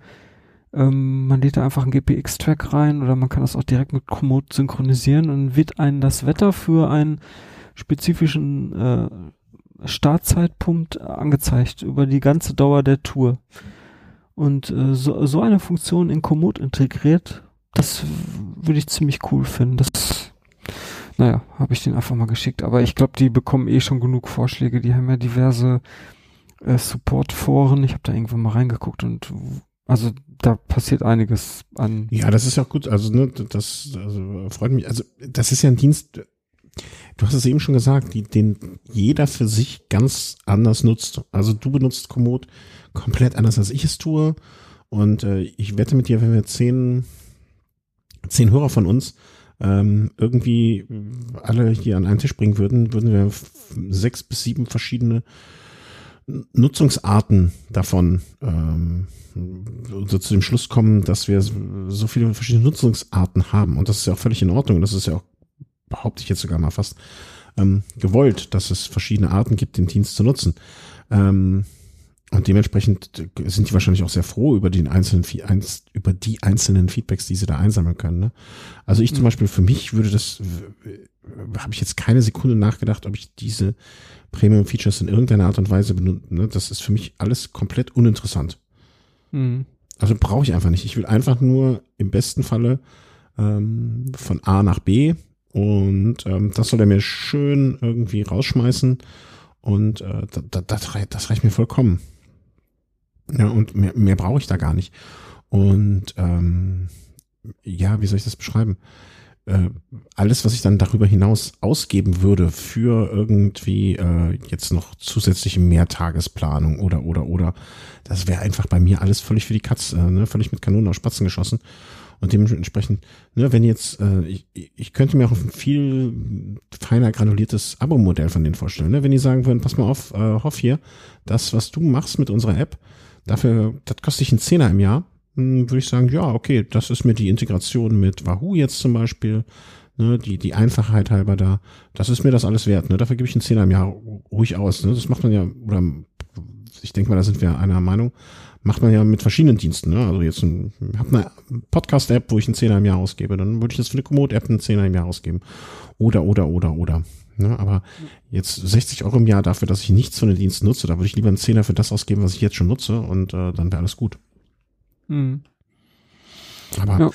ähm, man lädt da einfach einen GPX-Track rein oder man kann das auch direkt mit Komoot synchronisieren und wird einen das Wetter für einen spezifischen äh, Startzeitpunkt angezeigt über die ganze Dauer der Tour. Und äh, so, so eine Funktion in Komoot integriert, das würde ich ziemlich cool finden. Das, naja, habe ich den einfach mal geschickt. Aber ich glaube, die bekommen eh schon genug Vorschläge. Die haben ja diverse äh, Support-Foren. Ich habe da irgendwann mal reingeguckt und also da passiert einiges an. Ja, das ist ja auch gut. Also ne, das also, freut mich. Also das ist ja ein Dienst. Du hast es eben schon gesagt, die, den jeder für sich ganz anders nutzt. Also du benutzt Komoot komplett anders als ich es tue. Und äh, ich wette mit dir, wenn wir zehn, zehn Hörer von uns ähm, irgendwie alle hier an einen Tisch bringen würden, würden wir sechs bis sieben verschiedene Nutzungsarten davon ähm, so zu dem Schluss kommen, dass wir so viele verschiedene Nutzungsarten haben. Und das ist ja auch völlig in Ordnung. Das ist ja auch, behaupte ich jetzt sogar mal fast, ähm, gewollt, dass es verschiedene Arten gibt, den Dienst zu nutzen. Ähm, und dementsprechend sind die wahrscheinlich auch sehr froh über den einzelnen, über die einzelnen Feedbacks, die sie da einsammeln können. Ne? Also ich zum mhm. Beispiel, für mich würde das, habe ich jetzt keine Sekunde nachgedacht, ob ich diese Premium-Features in irgendeiner Art und Weise benutze. Ne? Das ist für mich alles komplett uninteressant. Mhm. Also brauche ich einfach nicht. Ich will einfach nur im besten Falle ähm, von A nach B und ähm, das soll er mir schön irgendwie rausschmeißen und äh, das, das, das reicht mir vollkommen. Ja, und mehr, mehr brauche ich da gar nicht. Und ähm, ja, wie soll ich das beschreiben? Äh, alles, was ich dann darüber hinaus ausgeben würde für irgendwie äh, jetzt noch zusätzliche Mehrtagesplanung oder oder oder, das wäre einfach bei mir alles völlig für die Katz, äh, ne? völlig mit Kanonen aus Spatzen geschossen. Und dementsprechend, ne, wenn jetzt, äh, ich, ich könnte mir auch ein viel feiner granuliertes Abo-Modell von denen vorstellen. Ne? Wenn die sagen würden, pass mal auf, äh, hoff hier, das, was du machst mit unserer App, Dafür, das kostet dich einen Zehner im Jahr. Hm, würde ich sagen, ja, okay, das ist mir die Integration mit Wahoo jetzt zum Beispiel, ne, die, die Einfachheit halber da, das ist mir das alles wert, ne, dafür gebe ich einen Zehner im Jahr ruhig aus, ne, das macht man ja, oder ich denke mal, da sind wir einer Meinung, macht man ja mit verschiedenen Diensten, ne, also jetzt ein, ich habe eine Podcast-App, wo ich einen Zehner im Jahr ausgebe, dann würde ich jetzt für eine Komoot-App einen Zehner im Jahr ausgeben, oder, oder, oder, oder, Ne, aber jetzt 60 Euro im Jahr dafür, dass ich nichts von den Diensten nutze, da würde ich lieber einen Zehner für das ausgeben, was ich jetzt schon nutze und äh, dann wäre alles gut. Mhm. Aber ja.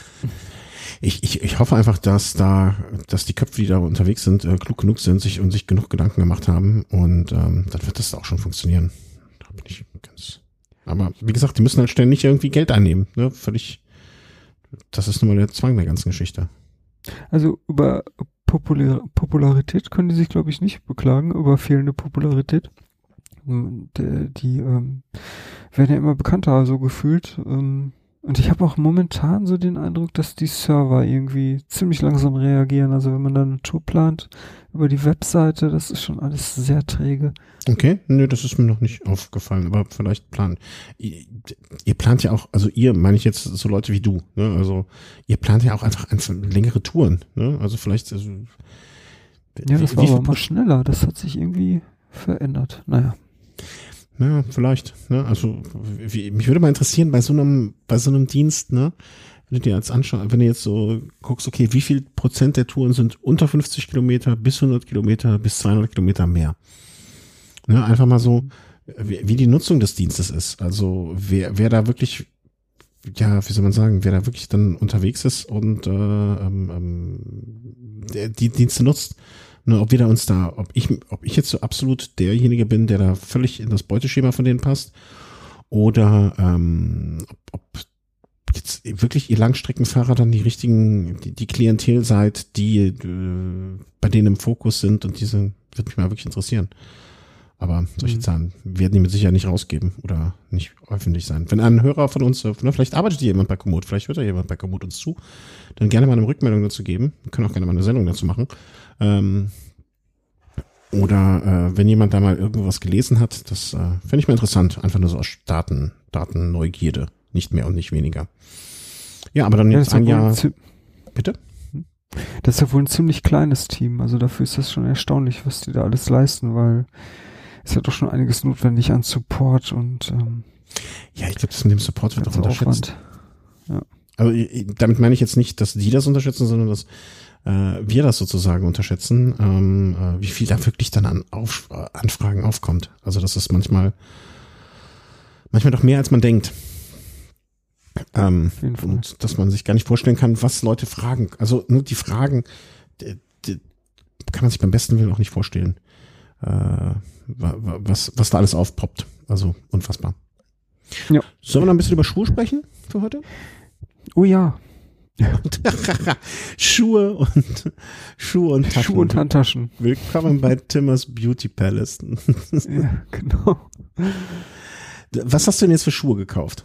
ich, ich, ich hoffe einfach, dass da, dass die Köpfe, die da unterwegs sind, äh, klug genug sind sich und sich genug Gedanken gemacht haben und ähm, dann wird das auch schon funktionieren. Bin ich ganz. Aber wie gesagt, die müssen halt ständig irgendwie Geld einnehmen. Ne? Völlig. Das ist nun mal der Zwang der ganzen Geschichte. Also über Popular Popularität können die sich, glaube ich, nicht beklagen über fehlende Popularität. Ähm, die, die ähm, werden ja immer bekannter, so gefühlt. Ähm, und ich habe auch momentan so den Eindruck, dass die Server irgendwie ziemlich langsam reagieren. Also wenn man dann eine Tour plant über die Webseite, das ist schon alles sehr träge. Okay, nö, das ist mir noch nicht aufgefallen, aber vielleicht planen. Ihr, ihr plant ja auch, also ihr meine ich jetzt so Leute wie du, ne? Also ihr plant ja auch einfach, längere Touren, ne? Also vielleicht. Also, ja, das war aber mal schneller. Das hat sich irgendwie verändert. Naja. Ja, vielleicht. Ne? Also wie, mich würde mal interessieren bei so einem bei so einem Dienst, ne, wenn du dir jetzt anschaust, wenn du jetzt so guckst, okay, wie viel Prozent der Touren sind unter 50 Kilometer bis 100 Kilometer bis 200 Kilometer mehr. Ne? Einfach mal so, wie, wie die Nutzung des Dienstes ist. Also wer wer da wirklich ja, wie soll man sagen, wer da wirklich dann unterwegs ist und äh, ähm, ähm, die Dienste nutzt Ne, ob wir da uns da, ob ich, ob ich jetzt so absolut derjenige bin, der da völlig in das Beuteschema von denen passt, oder ähm, ob, ob jetzt wirklich ihr Langstreckenfahrer dann die richtigen, die, die Klientel seid, die äh, bei denen im Fokus sind und diese wird mich mal wirklich interessieren. Aber solche mhm. Zahlen werden die mit Sicherheit nicht rausgeben oder nicht öffentlich sein. Wenn ein Hörer von uns, ne, vielleicht arbeitet jemand bei Komoot, vielleicht hört ja jemand bei Komoot uns zu, dann gerne mal eine Rückmeldung dazu geben. Wir können auch gerne mal eine Sendung dazu machen. Ähm, oder äh, wenn jemand da mal irgendwas gelesen hat, das äh, fände ich mal interessant. Einfach nur so aus Daten, Datenneugierde. Nicht mehr und nicht weniger. Ja, aber dann Ja, jetzt ein ja wohl Jahr. ein Bitte? das ist ja wohl ein ziemlich kleines Team. Also dafür ist das schon erstaunlich, was die da alles leisten, weil es ja doch schon einiges notwendig an Support und ähm, Ja, ich glaube, das mit dem Support wird auch unterschätzt. Aufwand. Also ich- damit meine ich jetzt nicht, dass die das unterschätzen, sondern dass äh, wir das sozusagen unterschätzen, ähm, äh, wie viel da wirklich dann an auf, äh, Anfragen aufkommt. Also das ist manchmal manchmal doch mehr als man denkt. Ähm, und dass man sich gar nicht vorstellen kann, was Leute fragen. Also nur die Fragen, die, die kann man sich beim besten Willen auch nicht vorstellen, äh, wa- wa- was, was da alles aufpoppt. Also unfassbar. Ja. Sollen wir noch ein bisschen über Schuhe sprechen für heute? Oh ja, Schuhe und Schuhe und Taschen. Schuhe und Handtaschen. Willkommen bei Timmers Beauty Palace. ja, genau. Was hast du denn jetzt für Schuhe gekauft?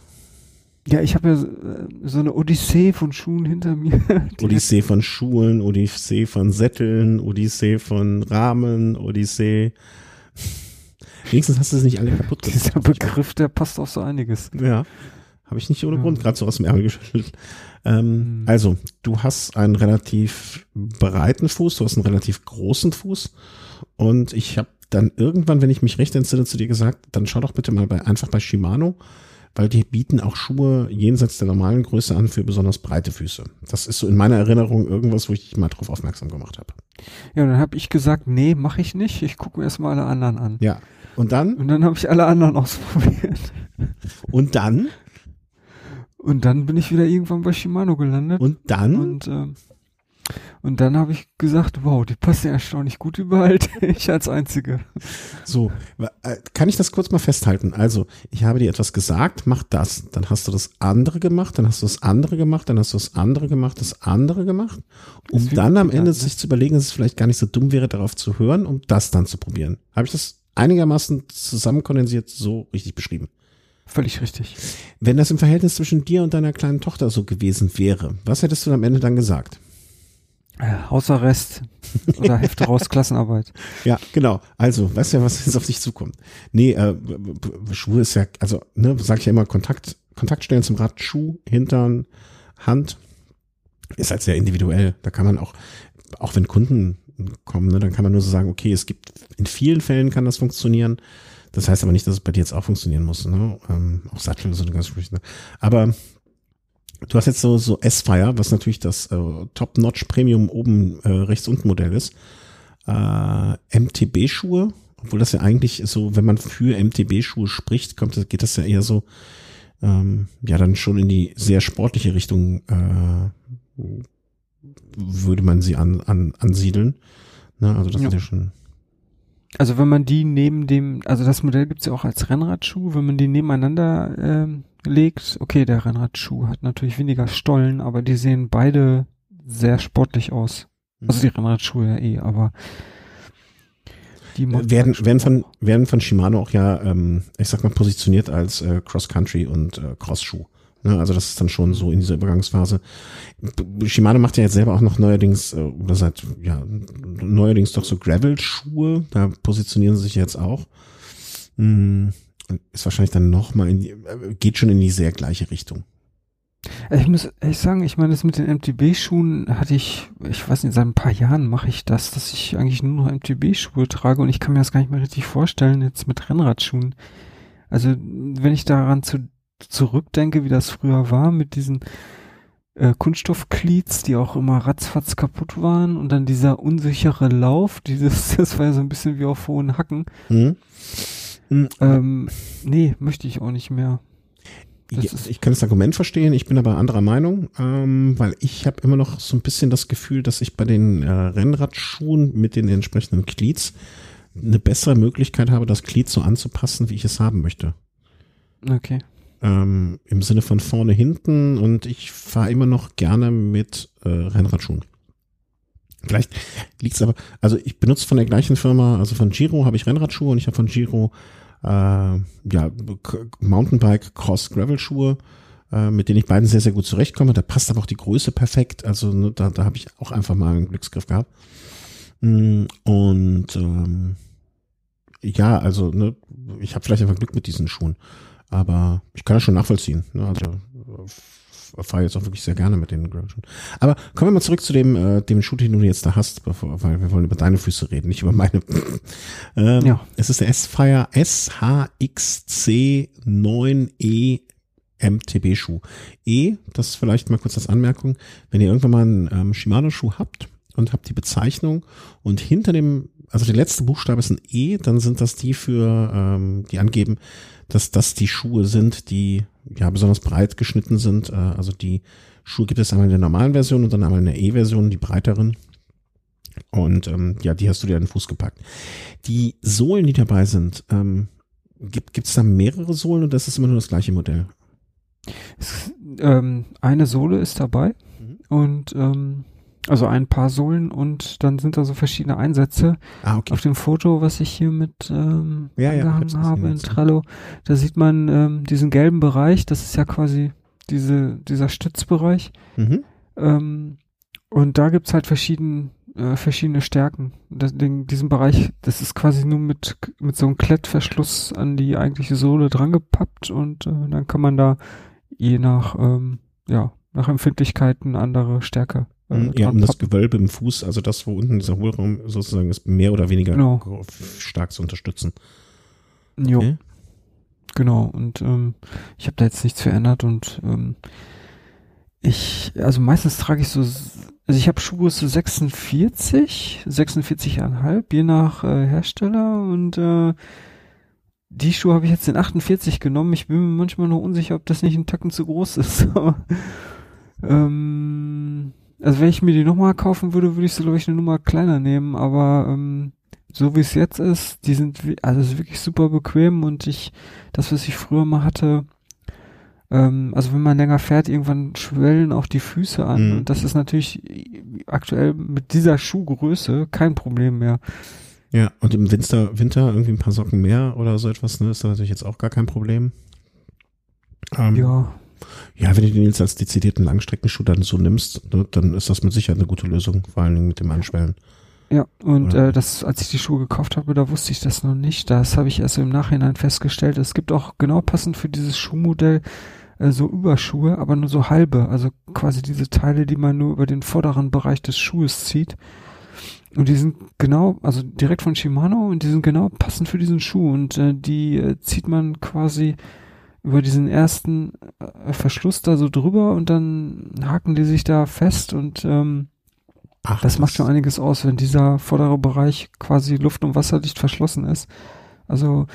Ja, ich habe ja äh, so eine Odyssee von Schuhen hinter mir. Odyssee von Schuhen, Odyssee von Sätteln, Odyssee von Rahmen, Odyssee. Wenigstens hast du es nicht alle kaputt gemacht. Dieser Begriff, der passt auf so einiges. Ja. Habe ich nicht ohne. Grund gerade so aus dem Ärmel geschüttelt. Ähm, Mhm. Also, du hast einen relativ breiten Fuß, du hast einen relativ großen Fuß. Und ich habe dann irgendwann, wenn ich mich recht entsinne, zu dir gesagt, dann schau doch bitte mal bei, einfach bei Shimano, weil die bieten auch Schuhe jenseits der normalen Größe an für besonders breite Füße. Das ist so in meiner Erinnerung irgendwas, wo ich dich mal drauf aufmerksam gemacht habe. Ja, und dann habe ich gesagt, nee, mache ich nicht. Ich gucke mir erstmal alle anderen an. Ja. Und dann? Und dann habe ich alle anderen ausprobiert. Und dann? Und dann bin ich wieder irgendwann bei Shimano gelandet. Und dann? Und, ähm, und dann habe ich gesagt, wow, die passen ja erstaunlich gut überall. ich als Einzige. So, äh, kann ich das kurz mal festhalten? Also, ich habe dir etwas gesagt, mach das. Dann hast du das andere gemacht, dann hast du das andere gemacht, dann hast du das andere gemacht, das andere gemacht, um dann am Ende ne? sich zu überlegen, dass es vielleicht gar nicht so dumm wäre, darauf zu hören, um das dann zu probieren. Habe ich das einigermaßen zusammenkondensiert so richtig beschrieben? Völlig richtig. Wenn das im Verhältnis zwischen dir und deiner kleinen Tochter so gewesen wäre, was hättest du am Ende dann gesagt? Äh, Hausarrest oder Hefte raus, Klassenarbeit. Ja, genau. Also, weißt du ja, was jetzt auf dich zukommt. Nee, äh, Schuhe ist ja, also, ne, sag ich ja immer, Kontakt, Kontaktstellen zum Rad, Schuh, Hintern, Hand, ist halt sehr individuell. Da kann man auch, auch wenn Kunden kommen, ne, dann kann man nur so sagen, okay, es gibt, in vielen Fällen kann das funktionieren. Das heißt aber nicht, dass es bei dir jetzt auch funktionieren muss, ne? Ähm, auch Sattel, so eine ganze Geschichte. Aber du hast jetzt so, so S-Fire, was natürlich das äh, Top-Notch Premium oben äh, rechts unten Modell ist äh, MTB-Schuhe, obwohl das ja eigentlich so, wenn man für MTB-Schuhe spricht, kommt, geht das ja eher so, ähm, ja, dann schon in die sehr sportliche Richtung, äh, würde man sie an, an, ansiedeln. Ne, also das Ja. ist ja schon, Also wenn man die neben dem, also das Modell gibt's ja auch als Rennradschuh, wenn man die nebeneinander ähm, legt, okay, der Rennradschuh hat natürlich weniger Stollen, aber die sehen beide sehr sportlich aus. Also die Rennradschuhe ja eh, aber die Äh, werden, werden von, werden von Shimano auch ja, ähm, ich sag mal, positioniert als äh, Cross-Country und äh, Cross-Schuh. Ne, also das ist dann schon so in dieser Übergangsphase. Shimano macht ja jetzt selber auch noch neuerdings, äh, oder seit, ja, neuerdings doch so Gravel-Schuhe, da positionieren sie sich jetzt auch. Hm, ist wahrscheinlich dann noch mal in die, äh, geht schon in die sehr gleiche Richtung. Ich muss ehrlich sagen, ich meine, das mit den MTB-Schuhen hatte ich, ich weiß nicht, seit ein paar Jahren mache ich das, dass ich eigentlich nur noch MTB-Schuhe trage und ich kann mir das gar nicht mehr richtig vorstellen, jetzt mit Rennradschuhen. Also, wenn ich daran zu, zurückdenke, wie das früher war, mit diesen äh, Kunststoffcleats, die auch immer ratzfatz kaputt waren und dann dieser unsichere Lauf, dieses, das war ja so ein bisschen wie auf hohen Hacken. Hm? Hm, Ähm, nee, möchte ich auch nicht mehr. Ja, ich kann das Argument verstehen, ich bin aber anderer Meinung, ähm, weil ich habe immer noch so ein bisschen das Gefühl, dass ich bei den äh, Rennradschuhen mit den entsprechenden Cleats eine bessere Möglichkeit habe, das Glied so anzupassen, wie ich es haben möchte. Okay. Ähm, Im Sinne von vorne, hinten und ich fahre immer noch gerne mit äh, Rennradschuhen. Vielleicht liegt's aber, also ich benutze von der gleichen Firma, also von Giro habe ich Rennradschuhe und ich habe von Giro äh, ja, Mountainbike Cross Gravel Schuhe, äh, mit denen ich beiden sehr, sehr gut zurechtkomme. Da passt aber auch die Größe perfekt. Also ne, da, da habe ich auch einfach mal einen Glücksgriff gehabt. Mm, Und ähm, ja, also ne, ich habe vielleicht einfach Glück mit diesen Schuhen. Aber ich kann das schon nachvollziehen. Ne? Also äh, fahre jetzt auch wirklich sehr gerne mit den Gravel Schuhen. Aber kommen wir mal zurück zu dem, äh, dem Schuh, den du jetzt da hast, bevor, weil wir wollen über deine Füße reden, nicht über meine. ähm, ja. Es ist der S-Fire SHXC9E MTB-Schuh. E, das ist vielleicht mal kurz als Anmerkung, wenn ihr irgendwann mal einen ähm, Shimano-Schuh habt und habt die Bezeichnung und hinter dem, also der letzte Buchstabe ist ein E, dann sind das die für, ähm, die angeben, dass das die Schuhe sind, die ja besonders breit geschnitten sind. Äh, also die Schuhe gibt es einmal in der normalen Version und dann einmal in der E-Version, die breiteren. Und ähm, ja, die hast du dir an den Fuß gepackt. Die Sohlen, die dabei sind, ähm, gibt es da mehrere Sohlen oder ist es immer nur das gleiche Modell? Es, ähm, eine Sohle ist dabei mhm. und ähm, also ein paar Sohlen und dann sind da so verschiedene Einsätze. Ah, okay. Auf dem Foto, was ich hier mit ähm, ja, angehangen ja, habe in Trello, da sieht man ähm, diesen gelben Bereich, das ist ja quasi diese, dieser Stützbereich. Mhm. Ähm, und da gibt's halt verschieden, äh, verschiedene Stärken. Das, den, diesen Bereich, das ist quasi nur mit, mit so einem Klettverschluss an die eigentliche Sohle drangepappt und äh, dann kann man da je nach, ähm, ja, nach Empfindlichkeiten andere Stärke äh, ja, um das Gewölbe im Fuß, also das, wo unten dieser Hohlraum sozusagen ist, mehr oder weniger genau. stark zu unterstützen. Jo. Okay. Genau, und ähm, ich habe da jetzt nichts verändert und ähm, ich, also meistens trage ich so, also ich habe Schuhe so 46, 46,5, je nach äh, Hersteller und äh, die Schuhe habe ich jetzt in 48 genommen. Ich bin mir manchmal noch unsicher, ob das nicht ein Tacken zu groß ist. ähm, also wenn ich mir die nochmal kaufen würde, würde ich sie, glaube ich, eine Nummer kleiner nehmen, aber ähm, so wie es jetzt ist, die sind also ist wirklich super bequem und ich, das, was ich früher mal hatte, ähm, also wenn man länger fährt, irgendwann schwellen auch die Füße an. Mhm. Und das ist natürlich aktuell mit dieser Schuhgröße kein Problem mehr. Ja, und im Winter, Winter irgendwie ein paar Socken mehr oder so etwas, ne, ist da natürlich jetzt auch gar kein Problem. Ähm, ja. Ja, wenn du den jetzt als dezidierten Langstreckenschuh dann so nimmst, ne, dann ist das mit Sicherheit eine gute Lösung, vor allen Dingen mit dem Anschwellen. Ja, und äh, das, als ich die Schuhe gekauft habe, da wusste ich das noch nicht. Das habe ich erst im Nachhinein festgestellt. Es gibt auch genau passend für dieses Schuhmodell äh, so Überschuhe, aber nur so halbe. Also quasi diese Teile, die man nur über den vorderen Bereich des Schuhes zieht. Und die sind genau, also direkt von Shimano und die sind genau passend für diesen Schuh. Und äh, die äh, zieht man quasi über diesen ersten äh, Verschluss da so drüber und dann haken die sich da fest und ähm, Ach, das, macht schon einiges aus, wenn dieser vordere Bereich quasi luft- und wasserdicht verschlossen ist. Also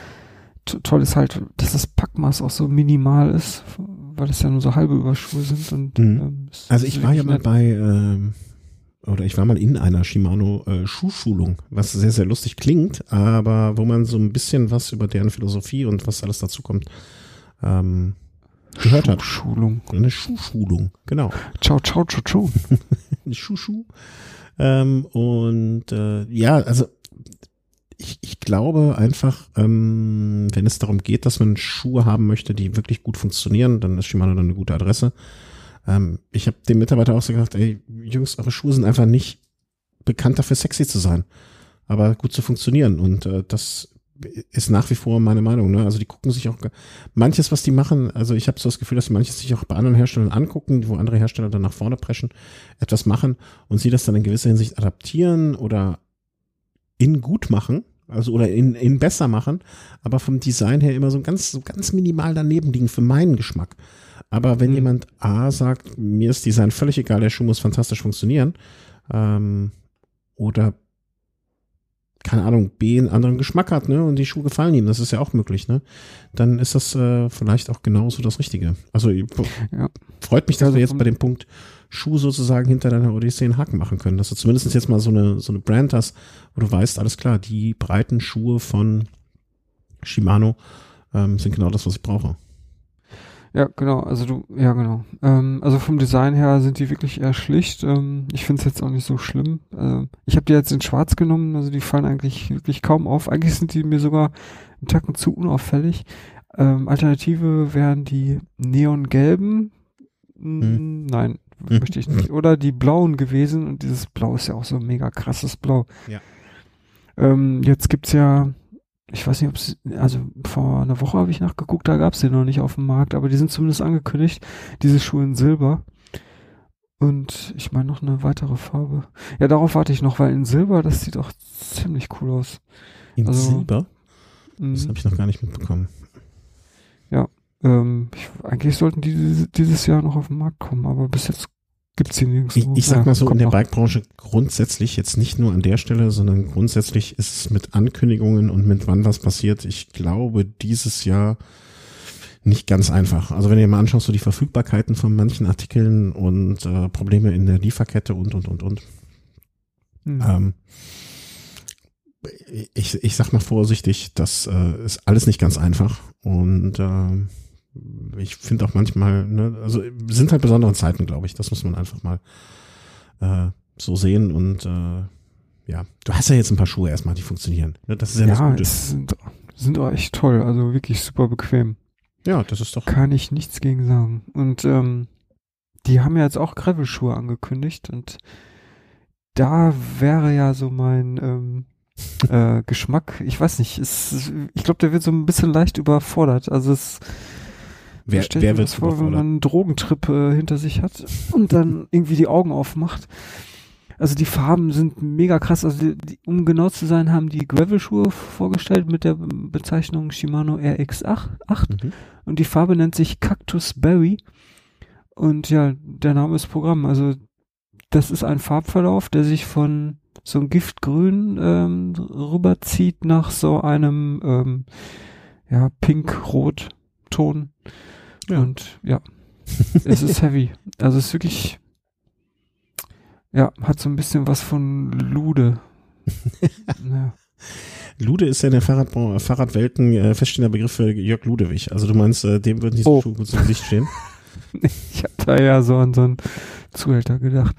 toll ist halt, dass das Packmaß auch so minimal ist, weil das ja nur so halbe Überschuhe sind. Und, mhm. ähm, also ich war ja mal bei, ähm, oder ich war mal in einer Shimano äh, Schuhschulung, was sehr, sehr lustig klingt, aber wo man so ein bisschen was über deren Philosophie und was alles dazu kommt, ähm, gehört hat. Schulung. Eine Schuhschulung, genau. Ciao, ciao, ciao, ciao. Schuhschuh. Ähm, und äh, ja, also ich, ich glaube einfach, ähm, wenn es darum geht, dass man Schuhe haben möchte, die wirklich gut funktionieren, dann ist Shimano dann eine gute Adresse. Ähm, ich habe dem Mitarbeiter auch so gesagt, ey, Jungs, eure Schuhe sind einfach nicht bekannt dafür, sexy zu sein, aber gut zu funktionieren. Und äh, das ist nach wie vor meine Meinung. Ne? Also die gucken sich auch manches, was die machen. Also ich habe so das Gefühl, dass sie manches sich auch bei anderen Herstellern angucken, wo andere Hersteller dann nach vorne preschen, etwas machen und sie das dann in gewisser Hinsicht adaptieren oder in gut machen, also oder in, in besser machen, aber vom Design her immer so ganz so ganz minimal daneben liegen für meinen Geschmack. Aber wenn mhm. jemand A sagt, mir ist Design völlig egal, der Schuh muss fantastisch funktionieren, ähm, oder keine Ahnung, B einen anderen Geschmack hat, ne, und die Schuhe gefallen ihm, das ist ja auch möglich, ne, dann ist das äh, vielleicht auch genauso das Richtige. Also ja. freut mich, dass also wir jetzt bei dem Punkt Schuh sozusagen hinter deiner Odyssee einen Haken machen können, dass du zumindest jetzt mal so eine, so eine Brand hast, wo du weißt, alles klar, die breiten Schuhe von Shimano ähm, sind genau das, was ich brauche. Ja, genau, also du, ja genau. Ähm, also vom Design her sind die wirklich eher schlicht. Ähm, ich finde es jetzt auch nicht so schlimm. Äh, ich habe die jetzt in schwarz genommen, also die fallen eigentlich wirklich kaum auf. Eigentlich sind die mir sogar einen Tacken zu unauffällig. Ähm, Alternative wären die neongelben. Hm. Nein, hm. möchte ich nicht. Oder die blauen gewesen und dieses Blau ist ja auch so ein mega krasses Blau. Ja. Ähm, jetzt gibt's ja ich weiß nicht, ob es, also vor einer Woche habe ich nachgeguckt, da gab es die noch nicht auf dem Markt, aber die sind zumindest angekündigt, diese Schuhe in Silber. Und ich meine noch eine weitere Farbe. Ja, darauf warte ich noch, weil in Silber, das sieht auch ziemlich cool aus. In also, Silber? Das Mhm. habe ich noch gar nicht mitbekommen. Ähm, ich, eigentlich sollten die dieses- dieses Jahr noch auf den Markt kommen, aber bis jetzt gibt's die nirgendwo. Ich, ich sag mal so, in der. Bike-Branche grundsätzlich, jetzt nicht nur an der Stelle, sondern grundsätzlich ist es mit Ankündigungen und mit wann was passiert, ich glaube, dieses Jahr nicht ganz einfach. Also wenn dir mal anschaust, so die Verfügbarkeiten von manchen Artikeln und äh, Probleme in der Lieferkette und, und, und, und. Hm. Ähm, ich, ich sag mal vorsichtig, das äh, ist alles nicht ganz einfach. Und äh, ich finde auch manchmal, ne, also sind halt besondere Zeiten, glaube ich. Das muss man einfach mal äh, so sehen. Und äh, ja, du hast ja jetzt ein paar Schuhe erstmal, die funktionieren. Ne, das ist ja, das ja, Gute. es sind, sind auch echt toll, also wirklich super bequem. Ja, das ist doch. Kann ich nichts gegen sagen. Und ähm, die haben ja jetzt auch Gravel-Schuhe angekündigt und da wäre ja so mein ähm, äh, Geschmack, ich weiß nicht, es, ich glaube, der wird so ein bisschen leicht überfordert. Also es Wer, stell wer dir wird das vor, wenn man einen Drogentrip äh, hinter sich hat und dann irgendwie die Augen aufmacht. Also die Farben sind mega krass. Also die, die, um genau zu sein, haben die Gravel-Schuhe vorgestellt mit der Bezeichnung Shimano RX8 8. Mhm. und die Farbe nennt sich Cactus Berry. Und ja, der Name ist Programm. Also das ist ein Farbverlauf, der sich von so einem Giftgrün ähm, rüberzieht nach so einem ähm, ja, Pink-Rot-Ton. Ja. Und ja, es ist heavy. Also es ist wirklich, ja, hat so ein bisschen was von Lude. ja. Lude ist ja in der Fahrrad Fahrradwelten äh, feststehender Begriff für Jörg Ludewig. Also du meinst, äh, dem würden diese Oh. Schuhe gut zu Gesicht stehen? Ich hab da ja so an so einen Zuhälter gedacht.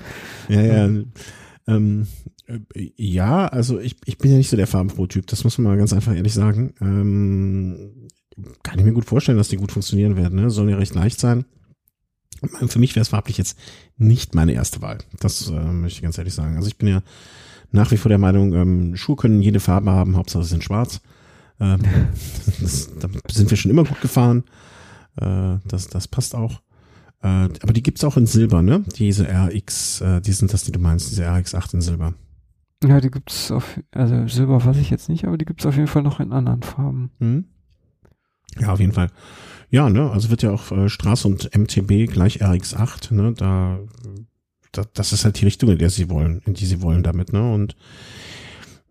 Ja, ja. Ähm, äh, ja, also ich, ich bin ja nicht so der Farbenfroh-Typ, das muss man mal ganz einfach ehrlich sagen. Ähm, kann ich mir gut vorstellen, dass die gut funktionieren werden. Ne? Sollen ja recht leicht sein. Für mich wäre es farblich jetzt nicht meine erste Wahl. Das äh, möchte ich ganz ehrlich sagen. Also ich bin ja nach wie vor der Meinung, ähm, Schuhe können jede Farbe haben, Hauptsache sie sind schwarz. Ähm, das, da sind wir schon immer gut gefahren. Äh, das, das passt auch. Äh, aber die gibt's auch in Silber, ne? Diese RX, äh, die sind das, die du meinst, diese RX8 in Silber. Ja, die gibt's auf, also Silber weiß ich jetzt nicht, aber die gibt's auf jeden Fall noch in anderen Farben. Hm? Ja, auf jeden Fall. Ja, ne, also wird ja auch äh, Straße und MTB gleich RX8, ne, da, da, das ist halt die Richtung, in der sie wollen, in die sie wollen damit, ne, und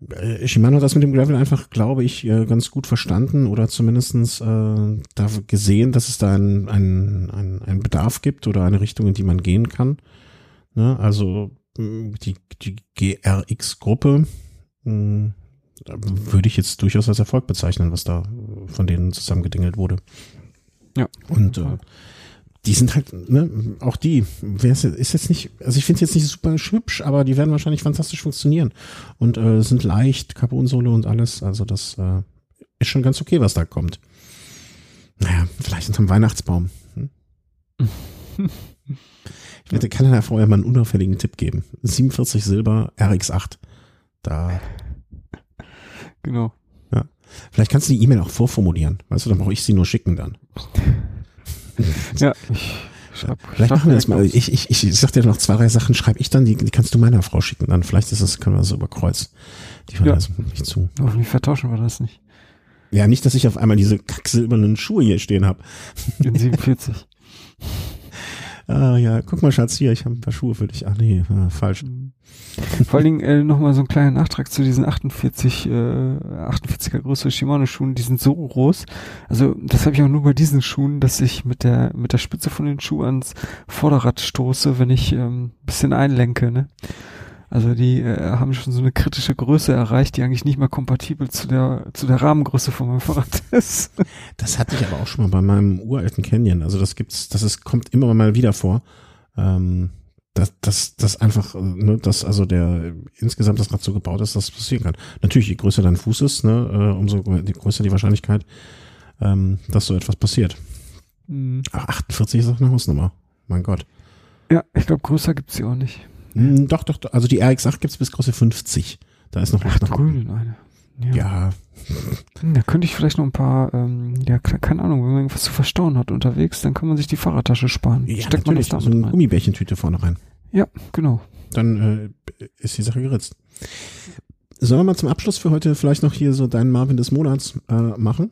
äh, Shimano hat das mit dem Gravel einfach, glaube ich, äh, ganz gut verstanden oder zumindestens äh, da gesehen, dass es da einen ein, ein, Bedarf gibt oder eine Richtung, in die man gehen kann. Ne? Also mh, die, die GRX-Gruppe da würde ich jetzt durchaus als Erfolg bezeichnen, was da von denen zusammengedingelt wurde. Ja. Und äh, die sind halt, ne, auch die, wer ist, ist jetzt nicht, also ich finde jetzt nicht super hübsch, aber die werden wahrscheinlich fantastisch funktionieren und äh, sind leicht, Carbon-Sohle und alles, also das äh, ist schon ganz okay, was da kommt. Naja, vielleicht unterm Weihnachtsbaum. Hm? Ich wette, kann er vorher mal einen unauffälligen Tipp geben. 47 Silber, RX8. Da, Genau. Vielleicht kannst du die E-Mail auch vorformulieren. Weißt du, dann brauche ich sie nur schicken dann. Ja, ich schreib, Vielleicht machen wir das mal. Ich, ich, ich, ich sag dir noch zwei, drei Sachen, schreibe ich dann, die, die kannst du meiner Frau schicken dann. Vielleicht ist das, können wir das über Kreuz. Die hören Ja. nicht zu. Hoffentlich vertauschen wir das nicht. Ja, nicht, dass ich auf einmal diese kacksilbernen Schuhe hier stehen habe. In 47. Ah, ja, guck mal, Schatz, hier, ich habe ein paar Schuhe für dich. Ach nee, ah, falsch. Vor allen Dingen äh, nochmal so ein kleiner Nachtrag zu diesen 48, äh, 48er Größe Shimano-Schuhen, die sind so groß. Also das habe ich auch nur bei diesen Schuhen, dass ich mit der mit der Spitze von den Schuhen ans Vorderrad stoße, wenn ich ähm, bisschen einlenke. Ne? Also die äh, haben schon so eine kritische Größe erreicht, die eigentlich nicht mehr kompatibel zu der zu der Rahmengröße von meinem Fahrrad ist. Das hatte ich aber auch schon mal bei meinem uralten Canyon. Also das gibt's, das ist, kommt immer mal wieder vor. Ähm, dass, dass, dass einfach, ne, dass also der insgesamt das Rad so gebaut ist, dass das passieren kann. Natürlich, je größer dein Fuß ist, ne, äh, umso größer die Wahrscheinlichkeit, ähm, dass so etwas passiert. Mhm. Aber 48 ist auch eine Hausnummer. Mein Gott. Ja, ich glaube, größer gibt's sie auch nicht. Hm, doch, doch, doch. Also die RX8 gibt's bis Größe 50. Da ist noch Ach, nach grün eine. Ja. ja. Hm, da könnte ich vielleicht noch ein paar, ähm, ja, keine Ahnung, wenn man irgendwas zu verstauen hat unterwegs, dann kann man sich die Fahrradtasche sparen. Ja, Steckt man das da so eine Gummibärchentüte vorne rein. Ja, genau. Dann äh, ist die Sache geritzt. Sollen wir mal zum Abschluss für heute vielleicht noch hier so deinen Marvin des Monats äh, machen?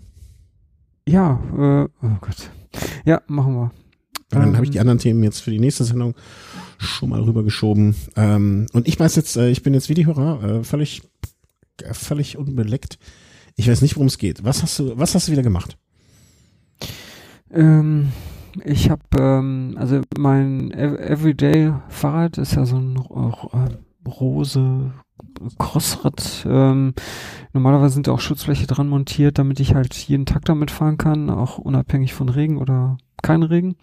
Ja, äh, oh Gott. Ja, machen wir. Dann ähm, habe ich die anderen Themen jetzt für die nächste Sendung schon mal rübergeschoben. Ähm, und ich weiß jetzt, äh, ich bin jetzt wie die Hörer, äh, völlig, äh, völlig unbeleckt. Ich weiß nicht, worum es geht. Was hast du, was hast du wieder gemacht? Ähm, ich habe, ähm, also mein Everyday Fahrrad ist ja so ein äh, Rose Crossrad. Ähm, normalerweise sind da auch Schutzfläche dran montiert, damit ich halt jeden Tag damit fahren kann, auch unabhängig von Regen oder kein Regen.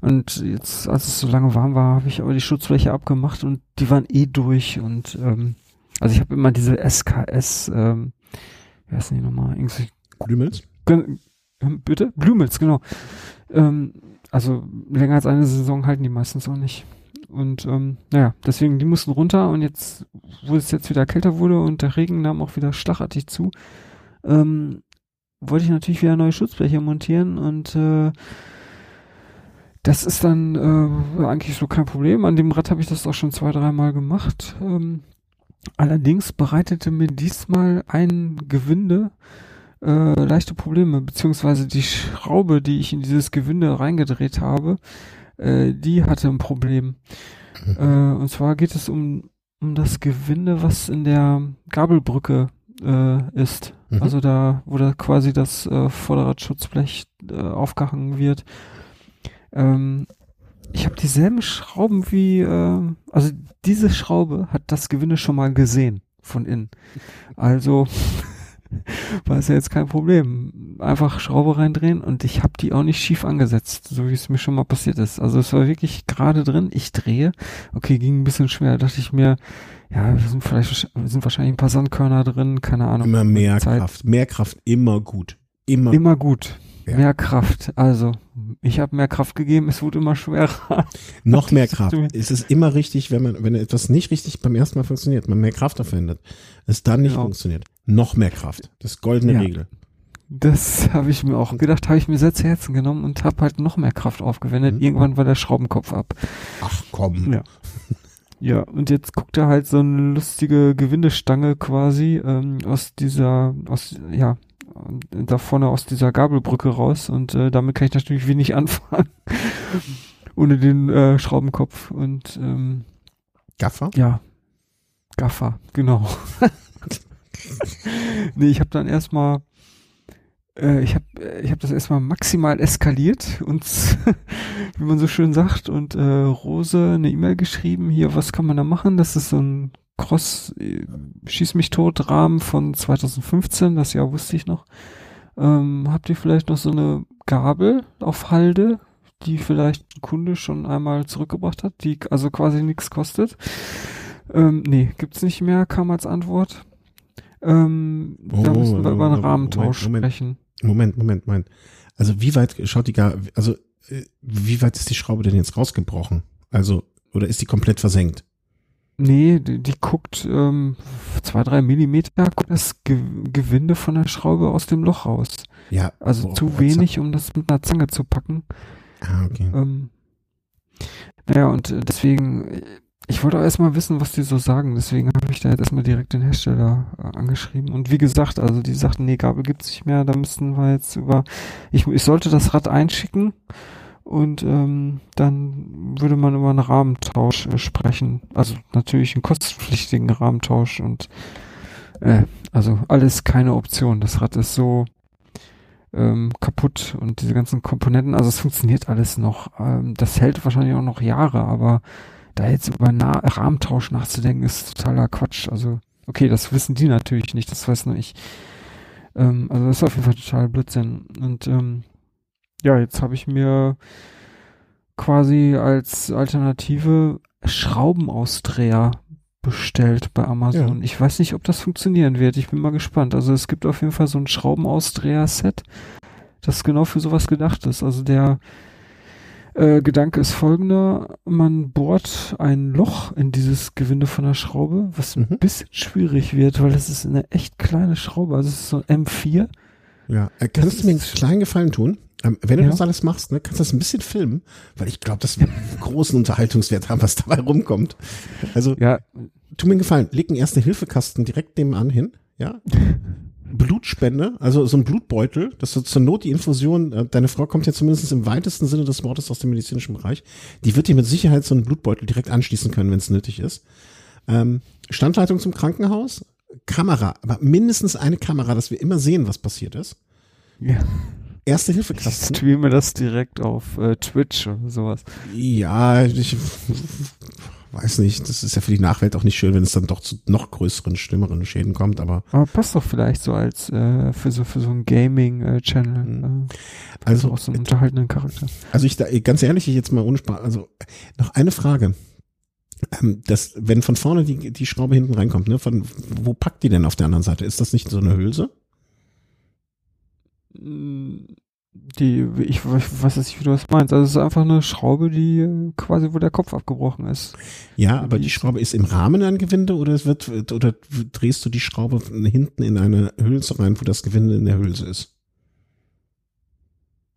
Und jetzt, als es so lange warm war, habe ich aber die Schutzfläche abgemacht und die waren eh durch. Und ähm, also ich habe immer diese SKS, ähm, wie heißen die nochmal? Irgendwie Blümels? Bitte? Blümels, genau. Ähm, also länger als eine Saison halten die meistens auch nicht. Und ähm, naja, deswegen, die mussten runter und jetzt, wo es jetzt wieder kälter wurde und der Regen nahm auch wieder schlagartig zu, ähm, wollte ich natürlich wieder neue Schutzbleche montieren und äh, das ist dann äh, eigentlich so kein Problem. An dem Rad habe ich das auch schon zwei, dreimal gemacht. Ähm, allerdings bereitete mir diesmal ein Gewinde äh, leichte Probleme, beziehungsweise die Schraube, die ich in dieses Gewinde reingedreht habe, äh, die hatte ein Problem. Mhm. Äh, und zwar geht es um, um das Gewinde, was in der Gabelbrücke äh, ist. Mhm. Also da, wo da quasi das äh, Vorderradschutzblech äh, aufgehangen wird. Ähm, ich habe dieselben Schrauben wie, also diese Schraube hat das Gewinde schon mal gesehen von innen. Also war es ja jetzt kein Problem. Einfach Schraube reindrehen und ich habe die auch nicht schief angesetzt, so wie es mir schon mal passiert ist. Also es war wirklich gerade drin, ich drehe. Okay, ging ein bisschen schwer. Da dachte ich mir, ja, wir sind vielleicht sind wahrscheinlich ein paar Sandkörner drin, keine Ahnung. Immer mehr Zeit. Kraft. Mehr Kraft, immer gut. Immer, immer gut. Ja. Mehr Kraft. Also, ich habe mehr Kraft gegeben, es wurde immer schwerer. Noch mehr Kraft. es ist immer richtig, wenn man, wenn etwas nicht richtig beim ersten Mal funktioniert, man mehr Kraft aufwendet, es dann nicht genau. funktioniert. Noch mehr Kraft. Das goldene ja. Regel. Das habe ich mir auch gedacht, habe ich mir sehr zu Herzen genommen und habe halt noch mehr Kraft aufgewendet. Mhm. Irgendwann war der Schraubenkopf ab. Ach komm. Ja. Ja, und jetzt guckt er halt so eine lustige Gewindestange quasi ähm, aus dieser, aus, ja, da vorne aus dieser Gabelbrücke raus und äh, damit kann ich natürlich wenig anfangen. Ohne den äh, Schraubenkopf und ähm, Gaffer? Ja. Gaffer, genau. nee, ich habe dann erstmal äh, ich habe ich hab das erstmal maximal eskaliert und wie man so schön sagt und äh, Rose eine E-Mail geschrieben, hier, was kann man da machen? Das ist so ein Cross äh, Schieß mich tot Rahmen von 2015, das Jahr wusste ich noch. Ähm, habt ihr vielleicht noch so eine Gabel auf Halde, die vielleicht ein Kunde schon einmal zurückgebracht hat, die also quasi nichts kostet? Ähm, nee, gibt's nicht mehr, kam als Antwort. Ähm, oh, da müssen wir über einen Rahmentausch Moment, sprechen. Moment, Moment, Moment. Also wie weit schaut die gar, also äh, wie weit ist die Schraube denn jetzt rausgebrochen? Also, oder ist die komplett versenkt? Nee, die, die guckt ähm, zwei, drei Millimeter, guckt das Ge Gewinde von der Schraube aus dem Loch raus. Ja. Also oh, zu wenig, um das mit einer Zange zu packen. Ah, okay. Ähm, naja, und äh, deswegen, ich wollte auch erstmal wissen, was die so sagen. Deswegen habe ich da jetzt erstmal direkt den Hersteller äh, angeschrieben. Und wie gesagt, also die sagten, nee, Gabel gibt's nicht mehr. Da müssten wir jetzt über, ich, ich sollte das Rad einschicken und ähm, dann würde man über einen Rahmentausch äh, sprechen. Also natürlich einen kostenpflichtigen Rahmentausch und äh, also alles keine Option. Das Rad ist so ähm, kaputt und diese ganzen Komponenten, also es funktioniert alles noch. Ähm, das hält wahrscheinlich auch noch Jahre, aber da jetzt über einen Rahmentausch nachzudenken, ist totaler Quatsch. Also, okay, das wissen die natürlich nicht, das weiß nur ich. Ähm, also das ist auf jeden Fall total Blödsinn. Und ähm, ja, jetzt habe ich mir quasi als Alternative Schraubenausdreher bestellt bei Amazon. Ja. Ich weiß nicht, ob das funktionieren wird. Ich bin mal gespannt. Also es gibt auf jeden Fall so ein Schraubenausdreher-Set, das genau für sowas gedacht ist. Also der Äh, Gedanke ist folgender, man bohrt ein Loch in dieses Gewinde von der Schraube, was ein Mhm. bisschen schwierig wird, weil das ist eine echt kleine Schraube, also es ist so ein M4. Ja, äh, kannst Das du mir einen kleinen Gefallen tun? Ähm, wenn du Ja. das alles machst, ne, kannst du das ein bisschen filmen, weil ich glaube, das wird einen großen Unterhaltungswert haben, was dabei rumkommt. Also, Ja, tu mir einen Gefallen, leg einen Erste-Hilfe-Kasten direkt nebenan hin, ja? Blutspende, also so ein Blutbeutel, dass du zur Not die Infusion, äh, deine Frau kommt ja zumindest im weitesten Sinne des Wortes aus dem medizinischen Bereich, die wird dir mit Sicherheit so einen Blutbeutel direkt anschließen können, wenn es nötig ist. Ähm, Standleitung zum Krankenhaus, Kamera, aber mindestens eine Kamera, dass wir immer sehen, was passiert ist. ja. Ich Erste-Hilfe-Kasten. streame das direkt auf äh, Twitch oder sowas. Ja, ich weiß nicht. Das ist ja für die Nachwelt auch nicht schön, wenn es dann doch zu noch größeren, schlimmeren Schäden kommt. Aber Aber passt doch vielleicht so als äh, für so für so ein Gaming-Channel. Mhm. Äh, also, auch so einen unterhaltenden Charakter. also ich da, ganz ehrlich, ich jetzt mal ohne Spaß. Also noch eine Frage. Ähm, das, wenn von vorne die, die Schraube hinten reinkommt, ne, von wo packt die denn auf der anderen Seite? Ist das nicht so eine Hülse? Die, ich, ich weiß nicht, wie du das meinst. Also es ist einfach eine Schraube, die quasi, wo der Kopf abgebrochen ist. Ja, aber die Schraube ist im Rahmen ein Gewinde oder es wird oder drehst du die Schraube hinten in eine Hülse rein, wo das Gewinde in der Hülse ist?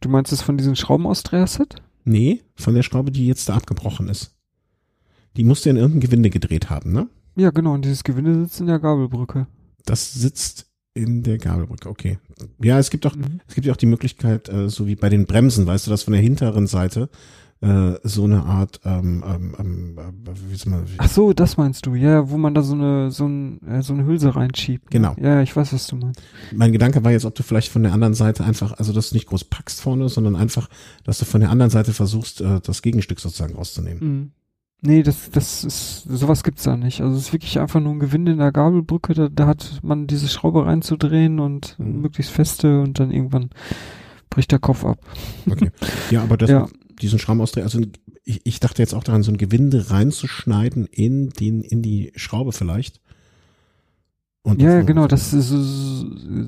Du meinst es von diesem Schraubenaustreher-Set? Nee, von der Schraube, die jetzt da abgebrochen ist. Die musst du in irgendein Gewinde gedreht haben, ne? Ja, genau. Und dieses Gewinde sitzt in der Gabelbrücke. Das sitzt in der Gabelbrücke, okay. Ja, es gibt auch, Mhm. es gibt ja auch die Möglichkeit, äh, so wie bei den Bremsen, weißt du, dass von der hinteren Seite äh, so eine Art, ähm, ähm, ähm, äh, wie soll man, wie, Ach so, das meinst du. Ja, wo man da so eine, so, ein, äh, so eine Hülse reinschiebt. ne? Genau. Ja, ich weiß, was du meinst. mein Gedanke war jetzt, ob du vielleicht von der anderen Seite einfach, also dass du nicht groß packst vorne, sondern einfach, dass du von der anderen Seite versuchst, äh, das Gegenstück sozusagen rauszunehmen. Mhm. Nee, das, das ist, sowas gibt's da nicht. Also es ist wirklich einfach nur ein Gewinde in der Gabelbrücke, da, da hat man diese Schraube reinzudrehen und Mhm. möglichst feste und dann irgendwann bricht der Kopf ab. Okay. Ja, aber das, Ja. diesen Schraubenausdreh, also ich, ich dachte jetzt auch daran, so ein Gewinde reinzuschneiden in den, in die Schraube vielleicht. Und Ja, genau, das ist,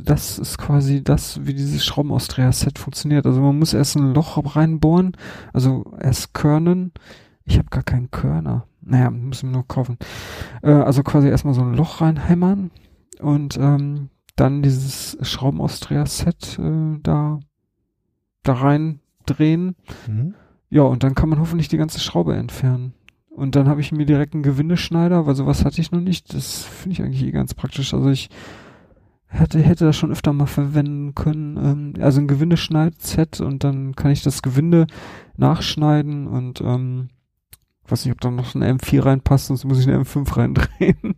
das ist quasi das, wie dieses Schraubenaustreher-Set funktioniert. Also man muss erst ein Loch reinbohren, also erst körnen. Ich habe gar keinen Körner. Naja, müssen wir nur kaufen. Äh, also quasi erstmal so ein Loch reinhämmern und ähm, dann dieses Schraubenaustreher-Set äh, da, da rein drehen. Mhm. Ja, und dann kann man hoffentlich die ganze Schraube entfernen. Und dann habe ich mir direkt einen Gewindeschneider, weil sowas hatte ich noch nicht. Das finde ich eigentlich eh ganz praktisch. Also ich hätte, hätte das schon öfter mal verwenden können. Ähm, also ein Gewindeschneidset und dann kann ich das Gewinde nachschneiden und ähm, weiß nicht, ob da noch eine M4 reinpasst, sonst muss ich eine M5 reindrehen.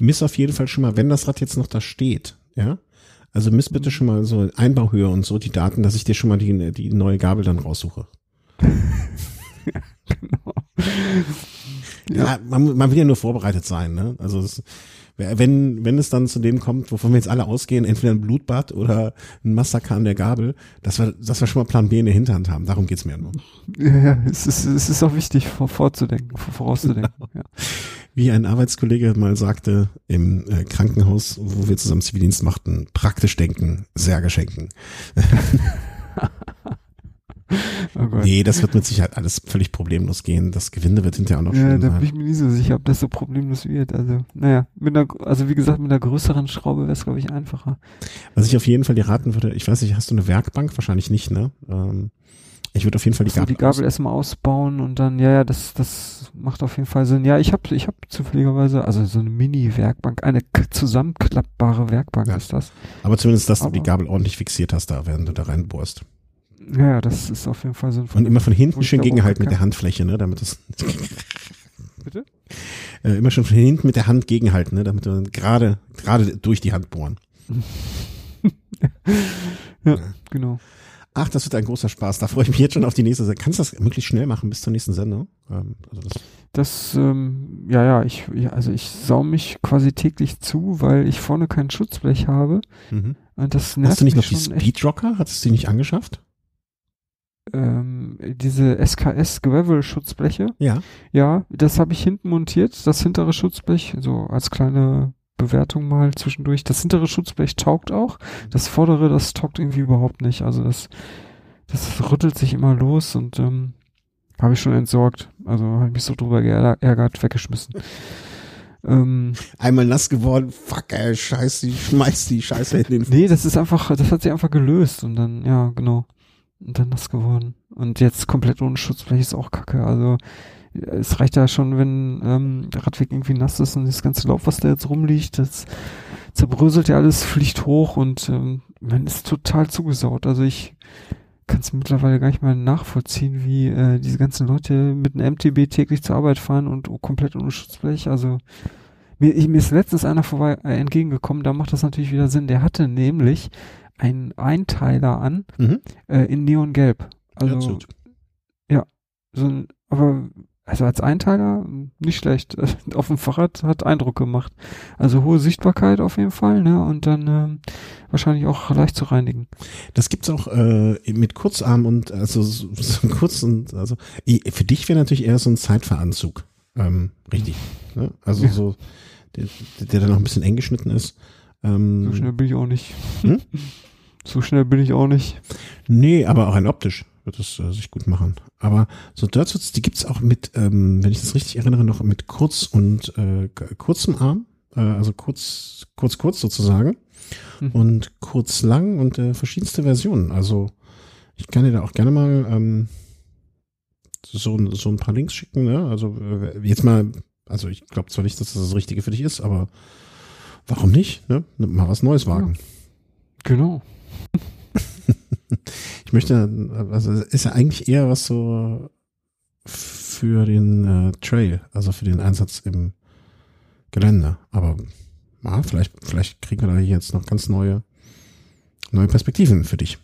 Miss auf jeden Fall schon mal, wenn das Rad jetzt noch da steht, ja. Also miss bitte schon mal so Einbauhöhe und so die Daten, dass ich dir schon mal die, die neue Gabel dann raussuche. genau. Ja, man, man will ja nur vorbereitet sein, ne? Also es, wenn, wenn es dann zu dem kommt, wovon wir jetzt alle ausgehen, entweder ein Blutbad oder ein Massaker an der Gabel, dass wir, dass wir schon mal Plan B in der Hinterhand haben. Darum geht's mir ja nur. Ja, ja, es ist, es ist auch wichtig, vor, vorzudenken, vor, vorauszudenken. Ja. Wie ein Arbeitskollege mal sagte im äh, Krankenhaus, wo wir zusammen Zivildienst machten, praktisch denken, Särge schenken. Oh Gott. Nee, das wird mit Sicherheit alles völlig problemlos gehen. Das Gewinde wird hinterher auch noch Ja, schön da bin sein. ich mir nie so sicher, ob das so problemlos wird. Also, naja, mit einer, also wie gesagt, mit einer größeren Schraube wäre es, glaube ich, einfacher. Was ich auf jeden Fall dir raten würde, ich weiß nicht, hast du eine Werkbank? Wahrscheinlich nicht, ne? Ähm, ich würde auf jeden Fall die So, Gabel, die Gabel erstmal ausbauen und dann, ja, ja, das, das macht auf jeden Fall Sinn. Ja, ich habe ich hab zufälligerweise, also so eine Mini-Werkbank, eine zusammenklappbare Werkbank Ja. ist das. aber zumindest, dass du die aber- Gabel ordentlich fixiert hast, da während du da reinbohrst. Ja, ja, das ist auf jeden Fall sinnvoll. Und immer von hinten schön gegenhalten mit der Handfläche, ne? Damit es Bitte? äh, immer schon von hinten mit der Hand gegenhalten, ne? Damit du gerade gerade durch die Hand bohren. Ja, genau. Ach, das wird ein großer Spaß. Da freue ich mich jetzt schon auf die nächste Sendung. Kannst du das möglichst schnell machen bis zur nächsten Sendung? Ähm, also das, Das, ähm, ja, ja, ich, ja, also ich sau mich quasi täglich zu, weil ich vorne kein Schutzblech habe. mhm. Und das nervt Hast du nicht noch die. Speedrocker? Hattest du die nicht angeschafft? Ähm, diese SKS Gravel-Schutzbleche. Ja. Ja, das habe ich hinten montiert, das hintere Schutzblech, so als kleine Bewertung mal zwischendurch. Das hintere Schutzblech taugt auch. Das vordere, das taugt irgendwie überhaupt nicht. Also das, das rüttelt sich immer los und ähm, Habe ich schon entsorgt. Also habe ich mich so drüber geärgert, weggeschmissen. Ähm, Einmal nass geworden, fuck ey, scheiß die, schmeiß die Scheiße in den Nee, das ist einfach, das hat sich einfach gelöst und dann, ja, genau. Und dann nass geworden. Und jetzt komplett ohne Schutzblech ist auch kacke. Also es reicht ja schon, wenn ähm, der Radweg irgendwie nass ist und das ganze Laub, was da jetzt rumliegt, das zerbröselt ja alles, fliegt hoch und ähm, man ist total zugesaut. Also ich kann es mittlerweile gar nicht mal nachvollziehen, wie äh, diese ganzen Leute mit einem MTB täglich zur Arbeit fahren und komplett ohne Schutzblech. Also mir, ich, mir ist letztens einer vorbei äh, entgegengekommen, da macht das natürlich wieder Sinn. Der hatte nämlich einen Einteiler an mhm. äh, in Neongelb. Also ja, so ein, aber also als Einteiler nicht schlecht. auf dem Fahrrad hat Eindruck gemacht. Also hohe Sichtbarkeit auf jeden Fall, ne? Und dann äh, wahrscheinlich auch leicht zu reinigen. Das gibt's auch äh, mit Kurzarm und also so, so kurz und also für dich wäre natürlich eher so ein Zeitveranzug. Ähm, richtig. Ne? Also ja. so der, der dann noch ein bisschen eng geschnitten ist. Ähm, so schnell bin ich auch nicht. Hm? So schnell bin ich auch nicht. Nee, aber auch ein optisch wird es äh, sich gut machen. Aber so Dirtsuits, die gibt's auch mit, ähm, wenn ich das richtig erinnere, noch mit kurz und äh, kurzem Arm, äh, also kurz, kurz, kurz sozusagen mhm. und kurz lang und äh, verschiedenste Versionen. Also ich kann dir da auch gerne mal ähm, so, so ein paar Links schicken. Ne? Also äh, jetzt mal, also ich glaube zwar nicht, dass das das Richtige für dich ist, aber warum nicht? Ne? Mal was Neues wagen. Genau. ich möchte, also ist ja eigentlich eher was so für den äh, Trail, also für den Einsatz im Gelände. Aber ja, vielleicht, vielleicht kriegen wir da jetzt noch ganz neue, neue Perspektiven für dich.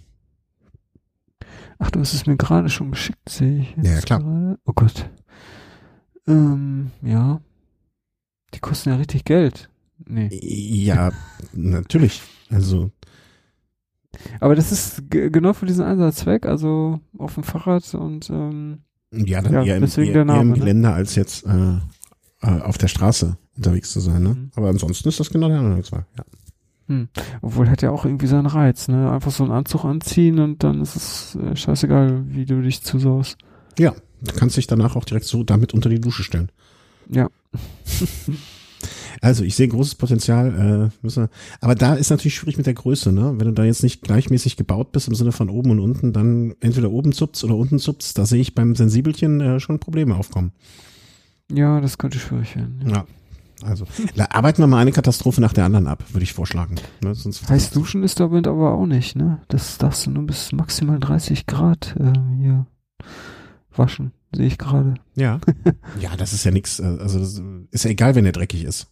Ach, du hast es mir gerade schon geschickt, sehe ich. ja, klar. Gerade. Oh Gott. Ähm, ja. Die kosten ja richtig Geld. Nee. Ja, natürlich. Also aber das ist genau für diesen Einsatzzweck, also auf dem Fahrrad und ähm, ja, dann ja, eher, im, eher, Name, eher im ne? Gelände ne? als jetzt äh, äh, auf der Straße unterwegs zu sein. Ne? Mhm. Aber ansonsten ist das genau der andere Zweck. Ja. Hm. Obwohl hat ja auch irgendwie seinen Reiz, ne? Einfach so einen Anzug anziehen und dann ist es äh, scheißegal, wie du dich zusaust. Ja, du kannst dich danach auch direkt so damit unter die Dusche stellen. Ja. Also ich sehe großes Potenzial, äh, müssen wir, aber da ist natürlich schwierig mit der Größe, ne? Wenn du da jetzt nicht gleichmäßig gebaut bist im Sinne von oben und unten, dann entweder oben zupst oder unten zupst, da sehe ich beim Sensibelchen äh, schon Probleme aufkommen. Ja, das könnte schwierig werden. Ja. ja. Also, arbeiten wir mal eine Katastrophe nach der anderen ab, würde ich vorschlagen. Ne, sonst heiß duschen ist damit aber auch nicht, ne? Das darfst du nur bis maximal 30 Grad äh, hier waschen, sehe ich gerade. Ja. ja, das ist ja nichts, äh, also ist ja egal, wenn der dreckig ist.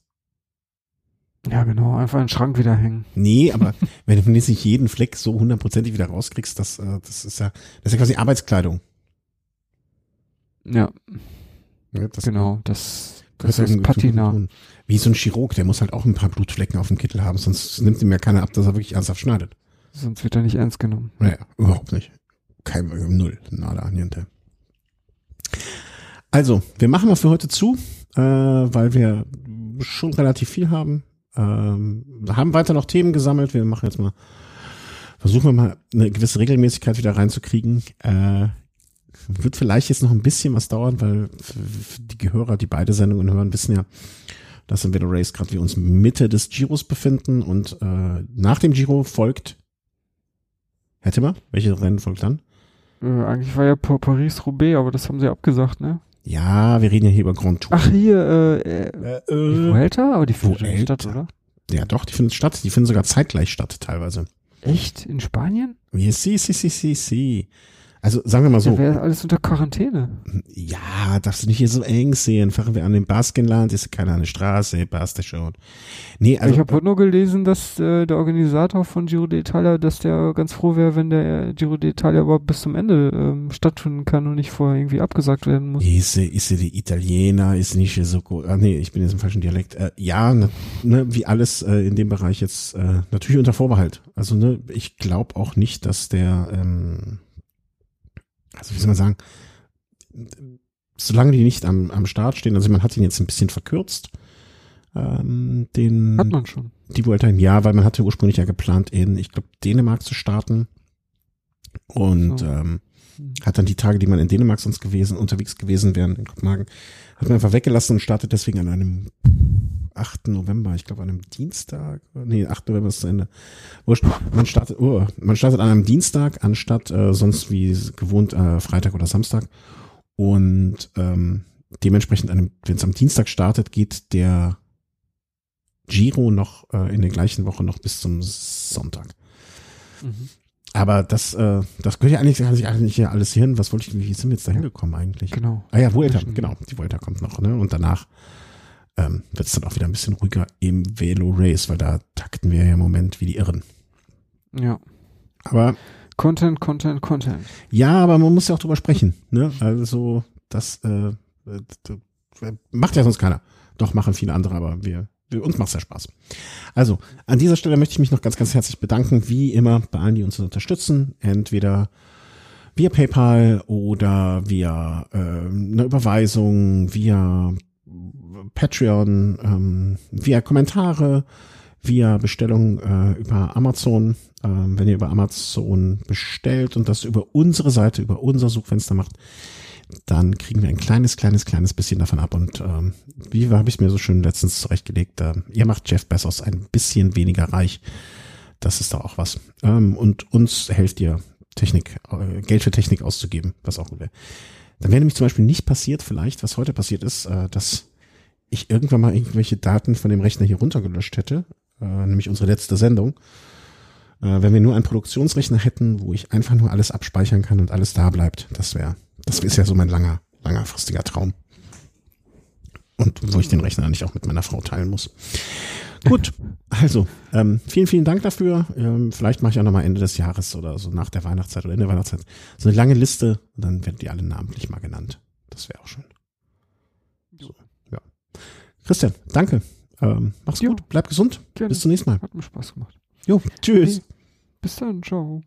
Ja, genau, einfach in den Schrank wieder hängen. Nee, aber wenn du nicht jeden Fleck so hundertprozentig wieder rauskriegst, das, äh, das ist ja, das ist ja quasi Arbeitskleidung. Ja. ja das genau, das, das ist Patina. Wie so ein Chirurg, der muss halt auch ein paar Blutflecken auf dem Kittel haben, sonst nimmt ihm ja keiner ab, dass er wirklich ernsthaft schneidet. Sonst wird er nicht ernst genommen. Naja, überhaupt nicht. Kein, Null, nada, niente. Also, wir machen mal für heute zu, äh, weil wir schon relativ viel haben. Ähm, haben weiter noch Themen gesammelt. Wir machen jetzt mal, versuchen wir mal eine gewisse Regelmäßigkeit wieder reinzukriegen. Äh, wird vielleicht jetzt noch ein bisschen was dauern, weil die Gehörer, die beide Sendungen hören, wissen ja, dass in Velo Race gerade wir uns Mitte des Giros befinden und äh, nach dem Giro folgt, hätte man, welche Rennen folgt dann? Äh, eigentlich war ja Paris-Roubaix, aber das haben sie abgesagt, ne? Ja, wir reden ja hier über Grand Tour. Ach, hier, äh, äh, äh Vuelta? Aber die findet nicht statt, oder? Ja, doch, die findet statt. Die finden sogar zeitgleich statt, teilweise. Echt? In Spanien? Ja, si, si, si, si, si. Also sagen wir mal so. Ja, wäre alles unter Quarantäne. Ja, darfst du nicht hier so eng sehen. Fahren wir an dem Baskenland, ist keine eine Straße, passt schon. Nee, also. Ich habe heute nur gelesen, dass äh, der Organisator von Giro d'Italia, dass der ganz froh wäre, wenn der Giro d'Italia überhaupt bis zum Ende ähm, stattfinden kann und nicht vorher irgendwie abgesagt werden muss. Ist, ist die Italiener, ist nicht so gut. Ah, nee, ich bin jetzt im falschen Dialekt. Äh, ja, ne, ne, wie alles äh, in dem Bereich jetzt äh, natürlich unter Vorbehalt. Also ne, ich glaube auch nicht, dass der ähm, also wie soll man sagen, solange die nicht am, am Start stehen, also man hat ihn jetzt ein bisschen verkürzt, ähm, den hat man schon. Die Vuelta im Jahr, weil man hatte ursprünglich ja geplant, in, ich glaube, Dänemark zu starten. Und so. ähm, Hat dann die Tage, die man in Dänemark sonst gewesen, unterwegs gewesen wären, in Kopenhagen, hat man einfach weggelassen und startet deswegen an einem 8. November, ich glaube an einem Dienstag, nee, 8. November ist zu Ende. Man startet, oh, man startet an einem Dienstag, anstatt äh, sonst wie gewohnt äh, Freitag oder Samstag. Und ähm, dementsprechend, wenn es am Dienstag startet, geht der Giro noch äh, in der gleichen Woche noch bis zum Sonntag. Mhm. Aber das, äh, das gehört ja eigentlich, kann sich eigentlich ja alles hin. Was wollte ich, wie sind wir jetzt da hingekommen eigentlich? Genau. Ah ja, Vuelta, genau. Die Vuelta kommt noch, ne? Und danach ähm, wird es dann auch wieder ein bisschen ruhiger im Velo Race, weil da takten wir ja im Moment wie die Irren. Ja. Aber Content, Content, Content. Ja, aber man muss ja auch drüber sprechen. Ne? Also das äh, äh, macht ja sonst keiner. Doch machen viele andere, aber wir uns macht es ja Spaß. Also, an dieser Stelle möchte ich mich noch ganz, ganz herzlich bedanken, wie immer, bei allen, die uns unterstützen. Entweder via PayPal oder via äh, eine Überweisung, via Patreon, ähm, via Kommentare, via Bestellung äh, über Amazon. Äh, wenn ihr über Amazon bestellt und das über unsere Seite, über unser Suchfenster macht, dann kriegen wir ein kleines, kleines, kleines bisschen davon ab. Und ähm, wie habe ich es mir so schön letztens zurechtgelegt, äh, ihr macht Jeff Bezos ein bisschen weniger reich. Das ist doch auch was. Ähm, und uns helft ihr, Technik, äh, Geld für Technik auszugeben, was auch gut wäre. Dann wäre nämlich zum Beispiel nicht passiert, vielleicht, was heute passiert ist, äh, dass ich irgendwann mal irgendwelche Daten von dem Rechner hier runtergelöscht hätte, äh, nämlich unsere letzte Sendung. Äh, wenn wir nur einen Produktionsrechner hätten, wo ich einfach nur alles abspeichern kann und alles da bleibt, das wäre das ist ja so mein langer, langerfristiger Traum. Und wo ich den Rechner nicht auch mit meiner Frau teilen muss. Gut, also ähm, vielen, vielen Dank dafür. Ähm, vielleicht mache ich auch nochmal Ende des Jahres oder so nach der Weihnachtszeit oder in der Weihnachtszeit so eine lange Liste und dann werden die alle namentlich mal genannt. Das wäre auch schön. So, ja. Christian, danke. Ähm, mach's jo. gut, bleib gesund. Gerne. Bis zum nächsten Mal. Hat mir Spaß gemacht. Jo, tschüss. Bis dann, ciao.